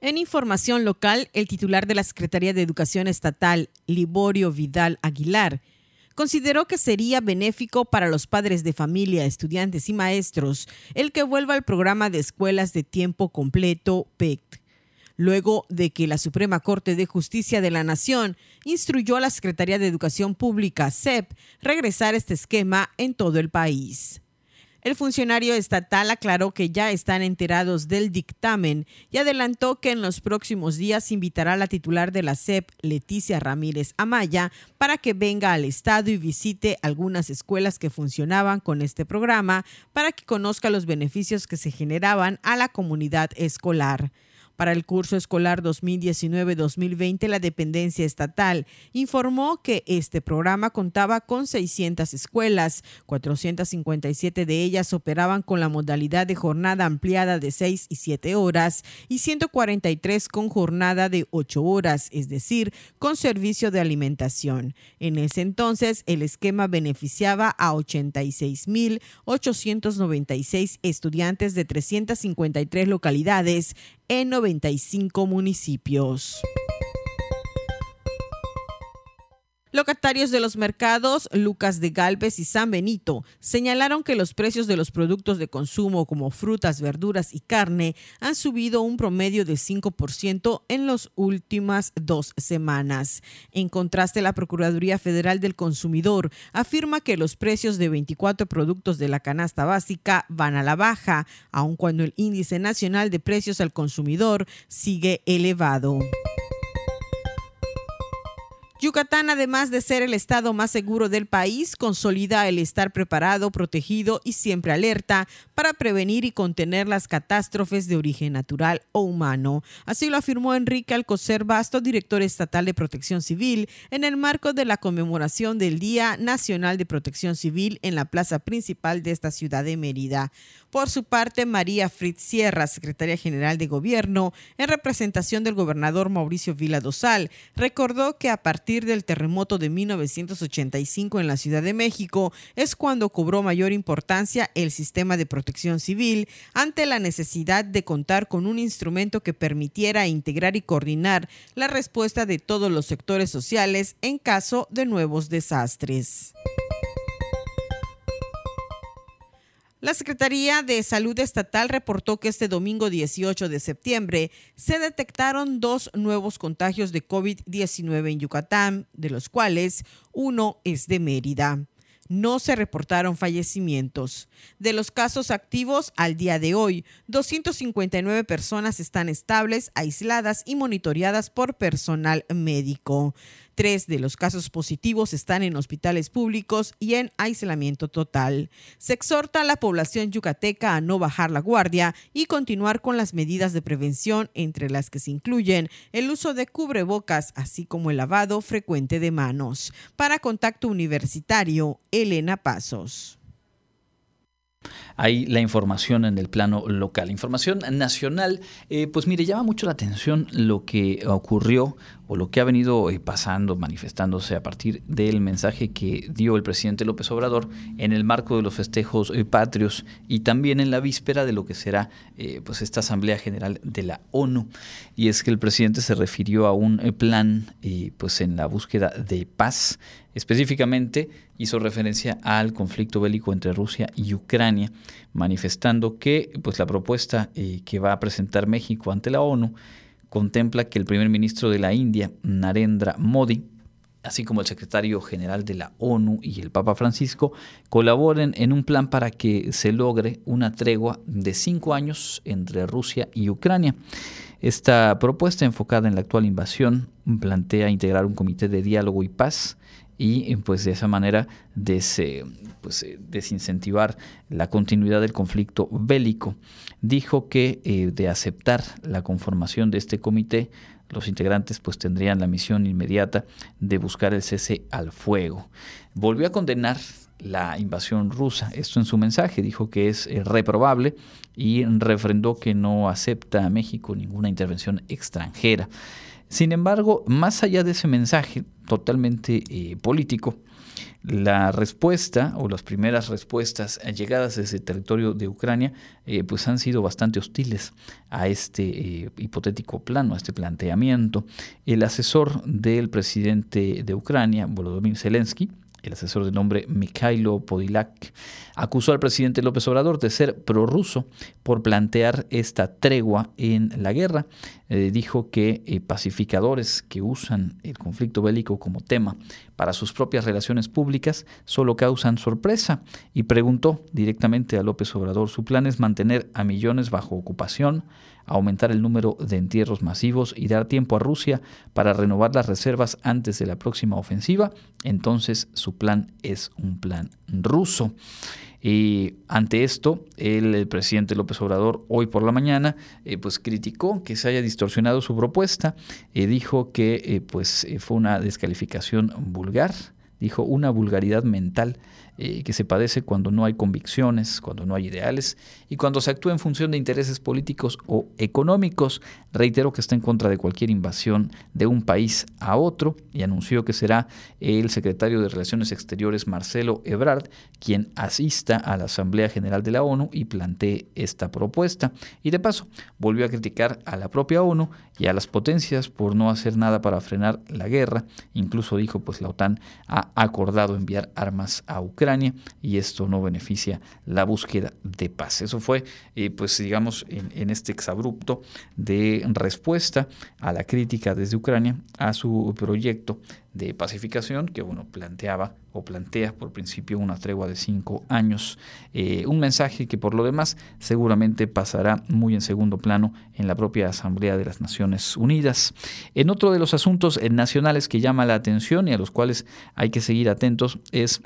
En información local, el titular de la Secretaría de Educación Estatal, Liborio Vidal Aguilar, consideró que sería benéfico para los padres de familia, estudiantes y maestros el que vuelva al programa de escuelas de tiempo completo PECT luego de que la Suprema Corte de Justicia de la Nación instruyó a la Secretaría de Educación Pública, CEP, regresar este esquema en todo el país. El funcionario estatal aclaró que ya están enterados del dictamen y adelantó que en los próximos días invitará a la titular de la SEP, Leticia Ramírez Amaya, para que venga al estado y visite algunas escuelas que funcionaban con este programa para que conozca los beneficios que se generaban a la comunidad escolar. Para el curso escolar 2019-2020, la dependencia estatal informó que este programa contaba con 600 escuelas, 457 de ellas operaban con la modalidad de jornada ampliada de 6 y 7 horas y 143 con jornada de 8 horas, es decir, con servicio de alimentación. En ese entonces, el esquema beneficiaba a 86.896 estudiantes de 353 localidades en 95 municipios. Locatarios de los mercados Lucas de Galvez y San Benito señalaron que los precios de los productos de consumo como frutas, verduras y carne han subido un promedio de 5% en las últimas dos semanas. En contraste, la Procuraduría Federal del Consumidor afirma que los precios de 24 productos de la canasta básica van a la baja, aun cuando el índice nacional de precios al consumidor sigue elevado. Yucatán, además de ser el estado más seguro del país, consolida el estar preparado, protegido y siempre alerta para prevenir y contener las catástrofes de origen natural o humano. Así lo afirmó Enrique Alcocer Basto, director estatal de Protección Civil, en el marco de la conmemoración del Día Nacional de Protección Civil en la plaza principal de esta ciudad de Mérida. Por su parte, María Fritz Sierra, secretaria general de Gobierno, en representación del gobernador Mauricio Vila Dosal, recordó que a partir del terremoto de 1985 en la Ciudad de México es cuando cobró mayor importancia el sistema de protección civil ante la necesidad de contar con un instrumento que permitiera integrar y coordinar la respuesta de todos los sectores sociales en caso de nuevos desastres. La Secretaría de Salud Estatal reportó que este domingo 18 de septiembre se detectaron dos nuevos contagios de COVID-19 en Yucatán, de los cuales uno es de Mérida. No se reportaron fallecimientos. De los casos activos al día de hoy, 259 personas están estables, aisladas y monitoreadas por personal médico. Tres de los casos positivos están en hospitales públicos y en aislamiento total. Se exhorta a la población yucateca a no bajar la guardia y continuar con las medidas de prevención, entre las que se incluyen el uso de cubrebocas, así como el lavado frecuente de manos. Para Contacto Universitario, Elena Pasos. Hay la información en el plano local. Información nacional, eh, pues mire, llama mucho la atención lo que ocurrió o lo que ha venido eh, pasando, manifestándose a partir del mensaje que dio el presidente López Obrador en el marco de los festejos eh, patrios y también en la víspera de lo que será pues esta Asamblea General de la ONU. Y es que el presidente se refirió a un plan pues en la búsqueda de paz Específicamente hizo referencia al conflicto bélico entre Rusia y Ucrania, manifestando que pues, la propuesta eh, que va a presentar México ante la ONU contempla que el primer ministro de la India, Narendra Modi, así como el secretario general de la ONU y el Papa Francisco, colaboren en un plan para que se logre una tregua de cinco años entre Rusia y Ucrania. Esta propuesta enfocada en la actual invasión plantea integrar un comité de diálogo y paz y pues de esa manera pues, eh, desincentivar la continuidad del conflicto bélico. Dijo que eh, de aceptar la conformación de este comité, los integrantes pues tendrían la misión inmediata de buscar el cese al fuego. Volvió a condenar la invasión rusa. Esto en su mensaje dijo que es eh, reprobable y refrendó que no acepta a México ninguna intervención extranjera. Sin embargo, más allá de ese mensaje totalmente eh, político, la respuesta o las primeras respuestas llegadas desde el territorio de Ucrania eh, pues han sido bastante hostiles a este hipotético plano, a este planteamiento. El asesor del presidente de Ucrania, Volodymyr Zelensky, el asesor de nombre Mikhailo Podilak, acusó al presidente López Obrador de ser prorruso por plantear esta tregua en la guerra. Eh, dijo que eh, pacificadores que usan el conflicto bélico como tema para sus propias relaciones públicas solo causan sorpresa y preguntó directamente a López Obrador su plan es mantener a millones bajo ocupación, aumentar el número de entierros masivos y dar tiempo a Rusia para renovar las reservas antes de la próxima ofensiva, entonces su plan es un plan ruso. Y ante esto, el, presidente López Obrador hoy por la mañana eh, pues criticó que se haya distorsionado su propuesta, eh, dijo que eh, pues fue una descalificación vulgar, dijo una vulgaridad mental eh, que se padece cuando no hay convicciones, cuando no hay ideales y cuando se actúa en función de intereses políticos o económicos. Reitero que está en contra de cualquier invasión de un país a otro y anunció que será el secretario de Relaciones Exteriores Marcelo Ebrard quien asista a la Asamblea General de la ONU y plantee esta propuesta. Y de paso, volvió a criticar a la propia ONU y a las potencias por no hacer nada para frenar la guerra. Incluso dijo, pues la OTAN ha acordado enviar armas a Ucrania y esto no beneficia la búsqueda de paz. Eso fue, eh, pues digamos, en, en este exabrupto de respuesta a la crítica desde Ucrania a su proyecto de pacificación que bueno, planteaba o plantea por principio una tregua de cinco años. Eh, un mensaje que por lo demás seguramente pasará muy en segundo plano en la propia Asamblea de las Naciones Unidas. En otro de los asuntos eh, nacionales que llama la atención y a los cuales hay que seguir atentos es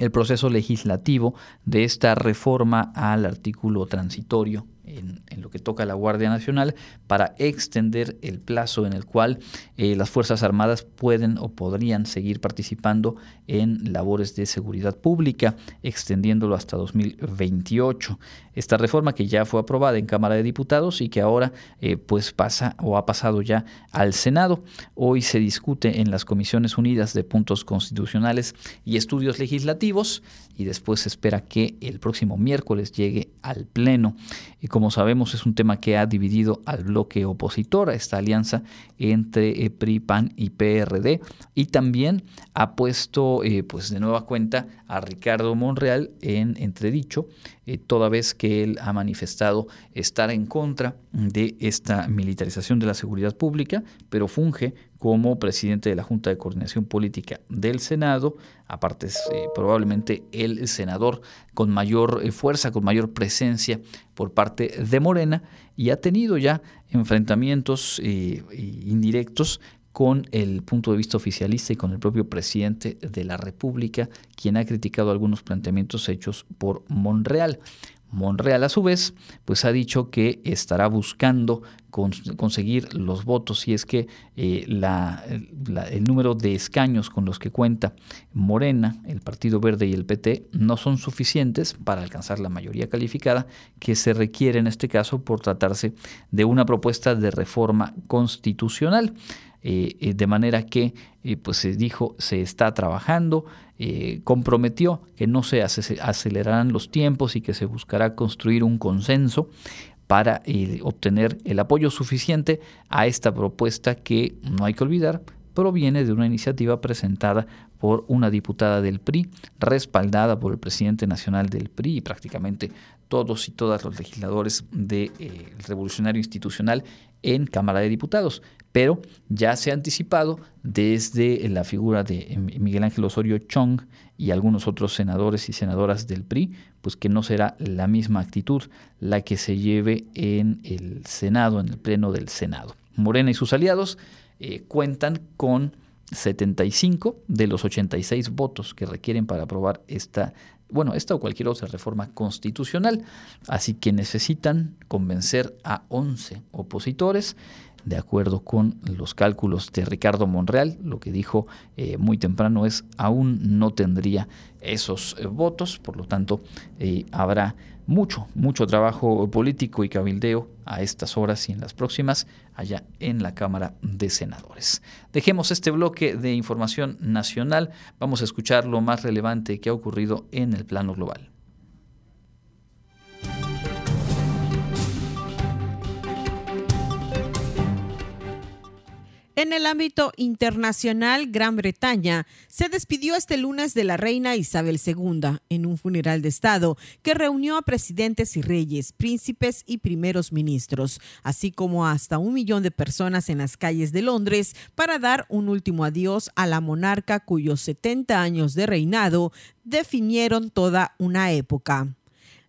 el proceso legislativo de esta reforma al artículo transitorio en, lo que toca a la Guardia Nacional para extender el plazo en el cual eh, las Fuerzas Armadas pueden o podrían seguir participando en labores de seguridad pública, extendiéndolo hasta 2028. Esta reforma que ya fue aprobada en Cámara de Diputados y que ahora eh, pues pasa o ha pasado ya al Senado. Hoy se discute en las Comisiones Unidas de Puntos Constitucionales y Estudios Legislativos y después se espera que el próximo miércoles llegue al Pleno. Y como sabemos es un tema que ha dividido al bloque opositor a esta alianza entre eh, PRI, PAN y PRD y también ha puesto eh, pues de nueva cuenta a Ricardo Monreal en entredicho eh, toda vez que él ha manifestado estar en contra de esta militarización de la seguridad pública, pero funge como presidente de la Junta de Coordinación Política del Senado, aparte es eh, probablemente el senador con mayor eh, fuerza, con mayor presencia por parte de Morena, y ha tenido ya enfrentamientos indirectos con el punto de vista oficialista y con el propio presidente de la República, quien ha criticado algunos planteamientos hechos por Monreal. Monreal, a su vez, pues ha dicho que estará buscando conseguir los votos si es que eh, el número de escaños con los que cuenta Morena, el Partido Verde y el PT no son suficientes para alcanzar la mayoría calificada que se requiere en este caso por tratarse de una propuesta de reforma constitucional. Eh, eh, de manera que pues se dijo se está trabajando, comprometió que no se acelerarán los tiempos y que se buscará construir un consenso para obtener el apoyo suficiente a esta propuesta que, no hay que olvidar, proviene de una iniciativa presentada por una diputada del PRI, respaldada por el presidente nacional del PRI y prácticamente todos y todas los legisladores del Revolucionario Institucional en Cámara de Diputados. Pero ya se ha anticipado desde la figura de Miguel Ángel Osorio Chong y algunos otros senadores y senadoras del PRI, pues que no será la misma actitud la que se lleve en el Senado, en el Pleno del Senado. Morena y sus aliados eh, cuentan con 75 de los 86 votos que requieren para aprobar esta bueno, esta o cualquier otra reforma constitucional. Así que necesitan convencer a 11 opositores de acuerdo con los cálculos de Ricardo Monreal, lo que dijo eh, muy temprano es aún no tendría esos eh, votos, por lo tanto eh, habrá mucho, mucho trabajo político y cabildeo a estas horas y en las próximas allá en la Cámara de Senadores. Dejemos este bloque de información nacional, vamos a escuchar lo más relevante que ha ocurrido en el plano global. En el ámbito internacional, Gran Bretaña se despidió este lunes de la reina Isabel II en un funeral de Estado que reunió a presidentes y reyes, príncipes y primeros ministros, así como hasta un millón de personas en las calles de Londres para dar un último adiós a la monarca cuyos 70 años de reinado definieron toda una época.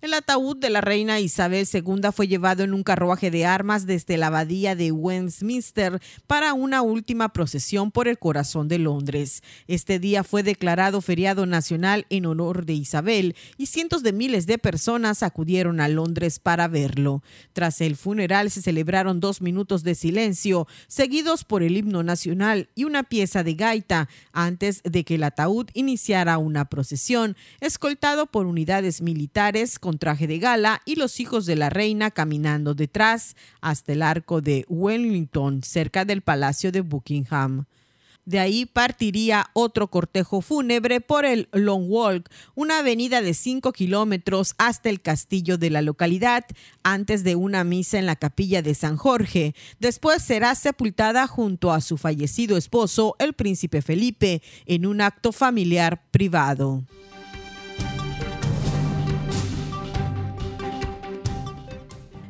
El ataúd de la reina Isabel II fue llevado en un carruaje de armas desde la abadía de Westminster para una última procesión por el corazón de Londres. Este día fue declarado feriado nacional en honor de Isabel y cientos de miles de personas acudieron a Londres para verlo. Tras el funeral se celebraron dos minutos de silencio, seguidos por el himno nacional y una pieza de gaita, antes de que el ataúd iniciara una procesión, escoltado por unidades militares con traje de gala y los hijos de la reina caminando detrás hasta el arco de Wellington, cerca del Palacio de Buckingham. De ahí partiría otro cortejo fúnebre por el Long Walk, una avenida de 5 kilómetros hasta el castillo de la localidad, antes de una misa en la capilla de San Jorge. Después será sepultada junto a su fallecido esposo, el príncipe Felipe, en un acto familiar privado.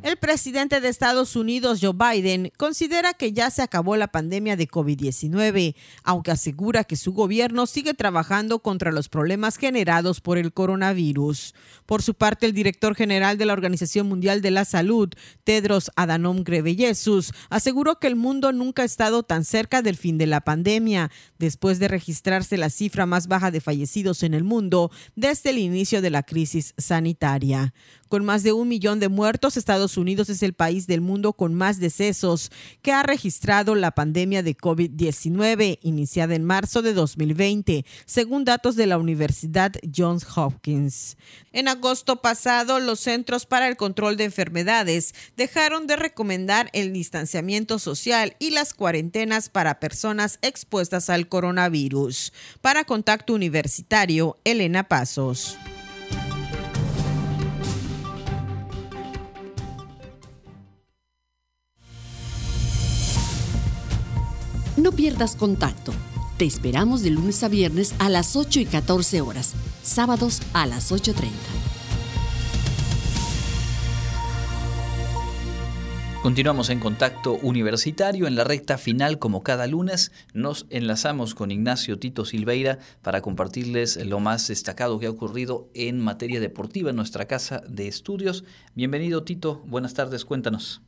El presidente de Estados Unidos, Joe Biden, considera que ya se acabó la pandemia de COVID-19, aunque asegura que su gobierno sigue trabajando contra los problemas generados por el coronavirus. Por su parte, el director general de la Organización Mundial de la Salud, Tedros Adhanom Ghebreyesus, aseguró que el mundo nunca ha estado tan cerca del fin de la pandemia, después de registrarse la cifra más baja de fallecidos en el mundo desde el inicio de la crisis sanitaria. Con más de un millón de muertos, Estados Unidos es el país del mundo con más decesos que ha registrado la pandemia de COVID-19 iniciada en marzo de 2020, según datos de la Universidad Johns Hopkins. En agosto pasado, los Centros para el Control de Enfermedades dejaron de recomendar el distanciamiento social y las cuarentenas para personas expuestas al coronavirus. Para Contacto Universitario, Elena Pasos. No pierdas contacto. Te esperamos de lunes a viernes a las 8 y 14 horas, sábados a las 8.30. Continuamos en contacto universitario en la recta final como cada lunes. Nos enlazamos con Ignacio Tito Silveira para compartirles lo más destacado que ha ocurrido en materia deportiva en nuestra casa de estudios. Bienvenido Tito, buenas tardes, cuéntanos.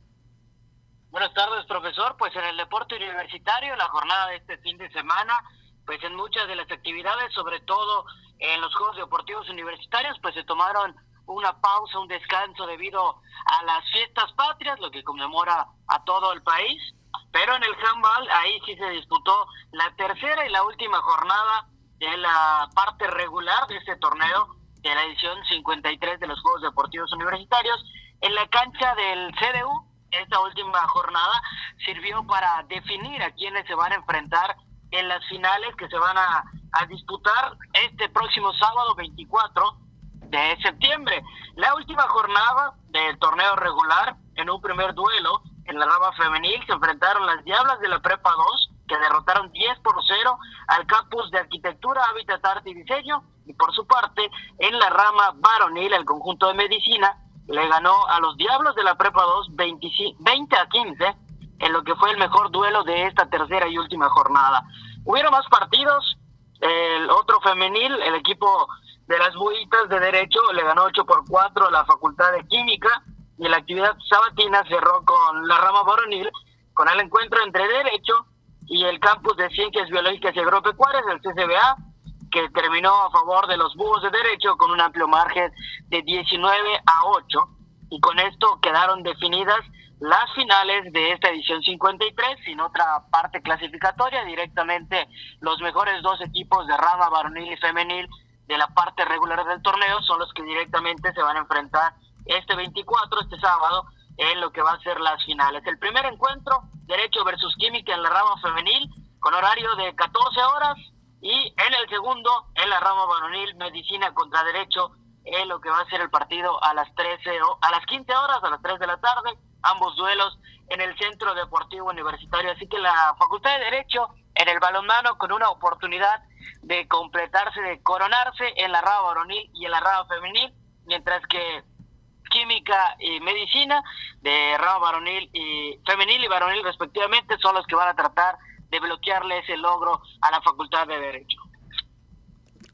Buenas tardes, profesor. Pues en el deporte universitario, la jornada de este fin de semana, pues en muchas de las actividades, sobre todo en los Juegos Deportivos Universitarios, pues se tomaron una pausa, un descanso debido a las fiestas patrias, lo que conmemora a todo el país. Pero en el handball, ahí sí se disputó la tercera y la última jornada de la parte regular de este torneo de la edición 53 de los Juegos Deportivos Universitarios en la cancha del CDU. Esta última jornada sirvió para definir a quienes se van a enfrentar en las finales que se van a, disputar este próximo sábado 24 de septiembre. La última jornada del torneo regular, en un primer duelo en la rama femenil, se enfrentaron las Diablas de la Prepa 2, que derrotaron 10 por 0 al campus de arquitectura, hábitat, arte y diseño, y por su parte, en la rama varonil, el conjunto de medicina le ganó a los Diablos de la Prepa 2 20 a 15, en lo que fue el mejor duelo de esta tercera y última jornada. Hubieron más partidos, el otro femenil, el equipo de las buitas de Derecho le ganó 8 por 4 a la Facultad de Química y la actividad sabatina cerró con la rama varonil con el encuentro entre Derecho y el campus de Ciencias Biológicas y Agropecuarias, el CCBA, que terminó a favor de los búhos de Derecho con un amplio margen de 19 a 8 y con esto quedaron definidas las finales de esta edición 53 sin otra parte clasificatoria directamente los mejores dos equipos de rama varonil y femenil de la parte regular del torneo son los que directamente se van a enfrentar este 24, este sábado, en lo que va a ser las finales. El primer encuentro, Derecho versus Química en la rama femenil, con horario de 14 horas, y en el segundo, en la rama varonil, Medicina contra Derecho, en lo que va a ser el partido a las 13 o a las 15 horas, a las 3 de la tarde, ambos duelos en el Centro Deportivo Universitario. Así que la Facultad de Derecho en el balonmano con una oportunidad de completarse, de coronarse en la rama varonil y en la rama femenil, mientras que química y medicina de rama varonil y femenil y varonil respectivamente son los que van a tratar de bloquearle ese logro a la Facultad de Derecho.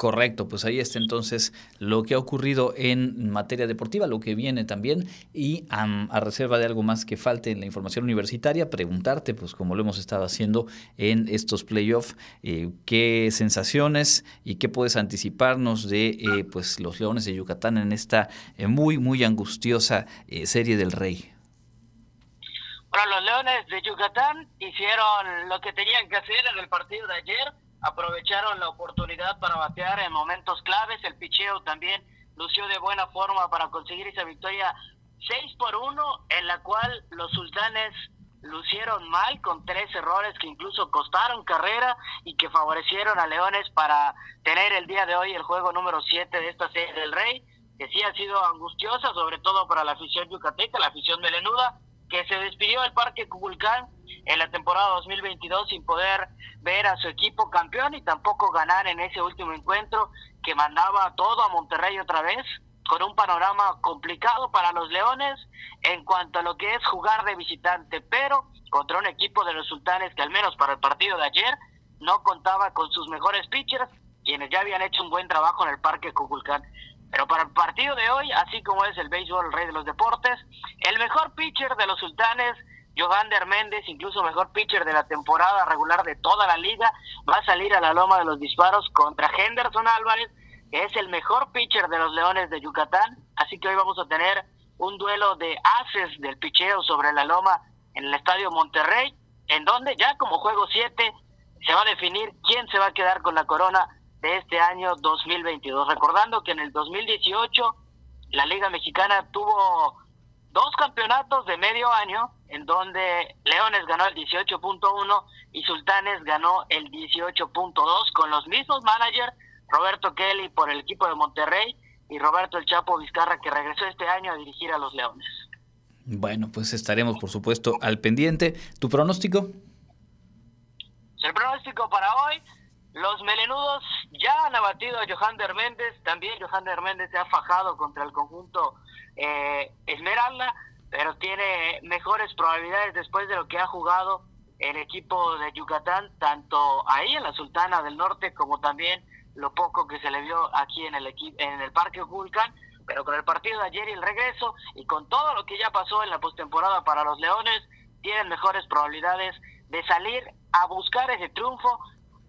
Correcto, pues ahí está entonces lo que ha ocurrido en materia deportiva, lo que viene también y a reserva de algo más que falte en la información universitaria, preguntarte, pues como lo hemos estado haciendo en estos playoffs, eh, qué sensaciones y qué puedes anticiparnos de eh, pues los Leones de Yucatán en esta eh, muy, muy angustiosa serie del Rey. Los Leones de Yucatán hicieron lo que tenían que hacer en el partido de ayer aprovecharon la oportunidad para batear en momentos claves. El picheo también lució de buena forma para conseguir esa victoria 6 por 1, en la cual los sultanes lucieron mal con tres errores que incluso costaron carrera y que favorecieron a Leones para tener el día de hoy el juego número 7 de esta serie del Rey, que sí ha sido angustiosa, sobre todo para la afición yucateca, la afición melenuda, que se despidió del Parque Cuculcán en la temporada 2022 sin poder ver a su equipo campeón y tampoco ganar en ese último encuentro que mandaba todo a Monterrey otra vez con un panorama complicado para los Leones en cuanto a lo que es jugar de visitante, pero contra un equipo de los Sultanes que al menos para el partido de ayer no contaba con sus mejores pitchers, quienes ya habían hecho un buen trabajo en el Parque Cuculcán. Pero para el partido de hoy, así como es el béisbol el rey de los deportes, el mejor pitcher de los sultanes, Johander Méndez, incluso mejor pitcher de la temporada regular de toda la liga, va a salir a la loma de los disparos contra Henderson Álvarez, que es el mejor pitcher de los Leones de Yucatán. Así que hoy vamos a tener un duelo de haces del picheo sobre la loma en el Estadio Monterrey, en donde ya como juego 7 se va a definir quién se va a quedar con la corona de este año 2022. Recordando que en el 2018 la Liga Mexicana tuvo dos campeonatos de medio año en donde Leones ganó el 18.1 y Sultanes ganó el 18.2 con los mismos managers, Roberto Kelly por el equipo de Monterrey y Roberto El Chapo Vizcarra que regresó este año a dirigir a los Leones. Bueno, pues estaremos por supuesto al pendiente. ¿Tu pronóstico? El pronóstico para hoy, los melenudos ya han abatido a Johander Méndez, también Johander Méndez se ha fajado contra el conjunto eh, Esmeralda, pero tiene mejores probabilidades después de lo que ha jugado el equipo de Yucatán, tanto ahí en la Sultana del Norte como también lo poco que se le vio aquí en el en el Parque Vulcan, pero con el partido de ayer y el regreso y con todo lo que ya pasó en la postemporada para los Leones, tienen mejores probabilidades de salir a buscar ese triunfo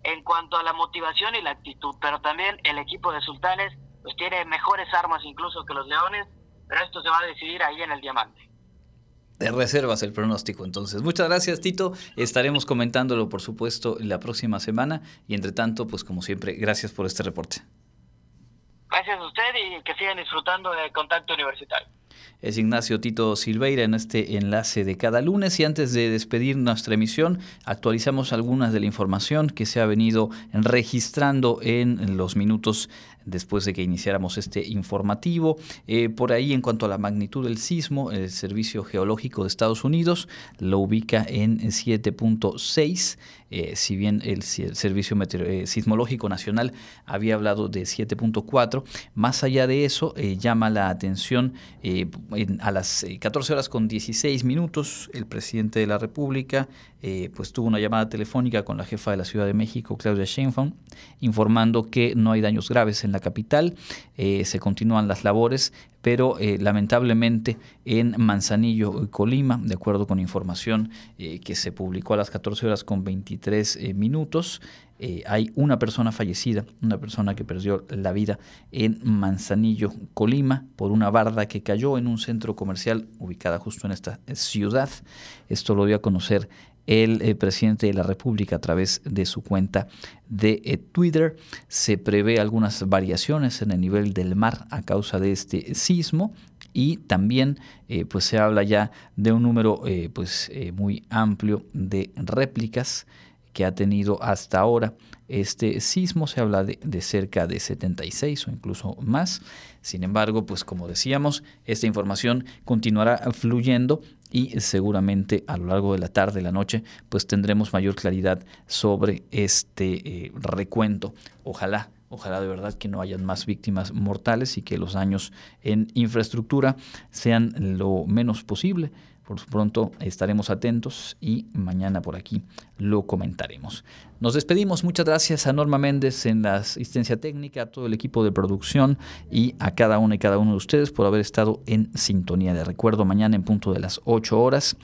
en cuanto a la motivación y la actitud, pero también el equipo de Sultanes pues tiene mejores armas incluso que los Leones, pero esto se va a decidir ahí en el diamante. De reservas el pronóstico entonces. Muchas gracias Tito, estaremos comentándolo por supuesto la próxima semana y entre tanto pues como siempre gracias por este reporte. Gracias a usted y que sigan disfrutando del contacto universitario es Ignacio Tito Silveira en este enlace de cada lunes y antes de despedir nuestra emisión actualizamos algunas de la información que se ha venido registrando en los minutos después de que iniciáramos este informativo. Eh, por ahí, en cuanto a la magnitud del sismo, el Servicio Geológico de Estados Unidos lo ubica en 7.6. Eh, si bien el, Servicio eh, Sismológico Nacional había hablado de 7.4, más allá de eso, llama la atención a las 14 horas con 16 minutos, el presidente de la República pues tuvo una llamada telefónica con la jefa de la Ciudad de México, Claudia Sheinbaum, informando que no hay daños graves en la capital, eh, se continúan las labores, pero eh, lamentablemente en Manzanillo, Colima, de acuerdo con información eh, que se publicó a las 14 horas con 23 minutos, hay una persona fallecida, una persona que perdió la vida en Manzanillo, Colima, por una barda que cayó en un centro comercial ubicada justo en esta ciudad. Esto lo dio a conocer el eh, presidente de la República a través de su cuenta de eh, Twitter. Se prevé algunas variaciones en el nivel del mar a causa de este sismo y también eh, pues se habla ya de un número pues muy amplio de réplicas que ha tenido hasta ahora este sismo, se habla de, de, cerca de 76 o incluso más. Sin embargo, pues como decíamos, esta información continuará fluyendo y seguramente a lo largo de la tarde, la noche, pues tendremos mayor claridad sobre este eh, recuento. Ojalá Ojalá de verdad que no hayan más víctimas mortales y que los daños en infraestructura sean lo menos posible. Por pronto estaremos atentos y mañana por aquí lo comentaremos. Nos despedimos. Muchas gracias a Norma Méndez en la asistencia técnica, a todo el equipo de producción y a cada una y cada uno de ustedes por haber estado en sintonía. De recuerdo, mañana en punto de las 8 horas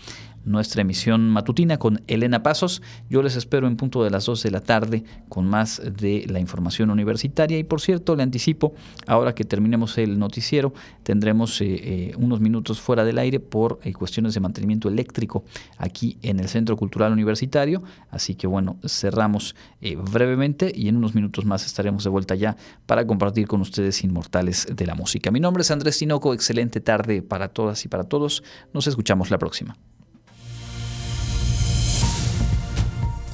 nuestra emisión matutina con Elena Pasos. Yo les espero en punto de las 2 de la tarde con más de la información universitaria. Y por cierto, le anticipo, ahora que terminemos el noticiero, tendremos eh, eh, unos minutos fuera del aire por eh, cuestiones de mantenimiento eléctrico aquí en el Centro Cultural Universitario. Así que bueno, cerramos brevemente y en unos minutos más estaremos de vuelta ya para compartir con ustedes Inmortales de la Música. Mi nombre es Andrés Tinoco, excelente tarde para todas y para todos. Nos escuchamos la próxima.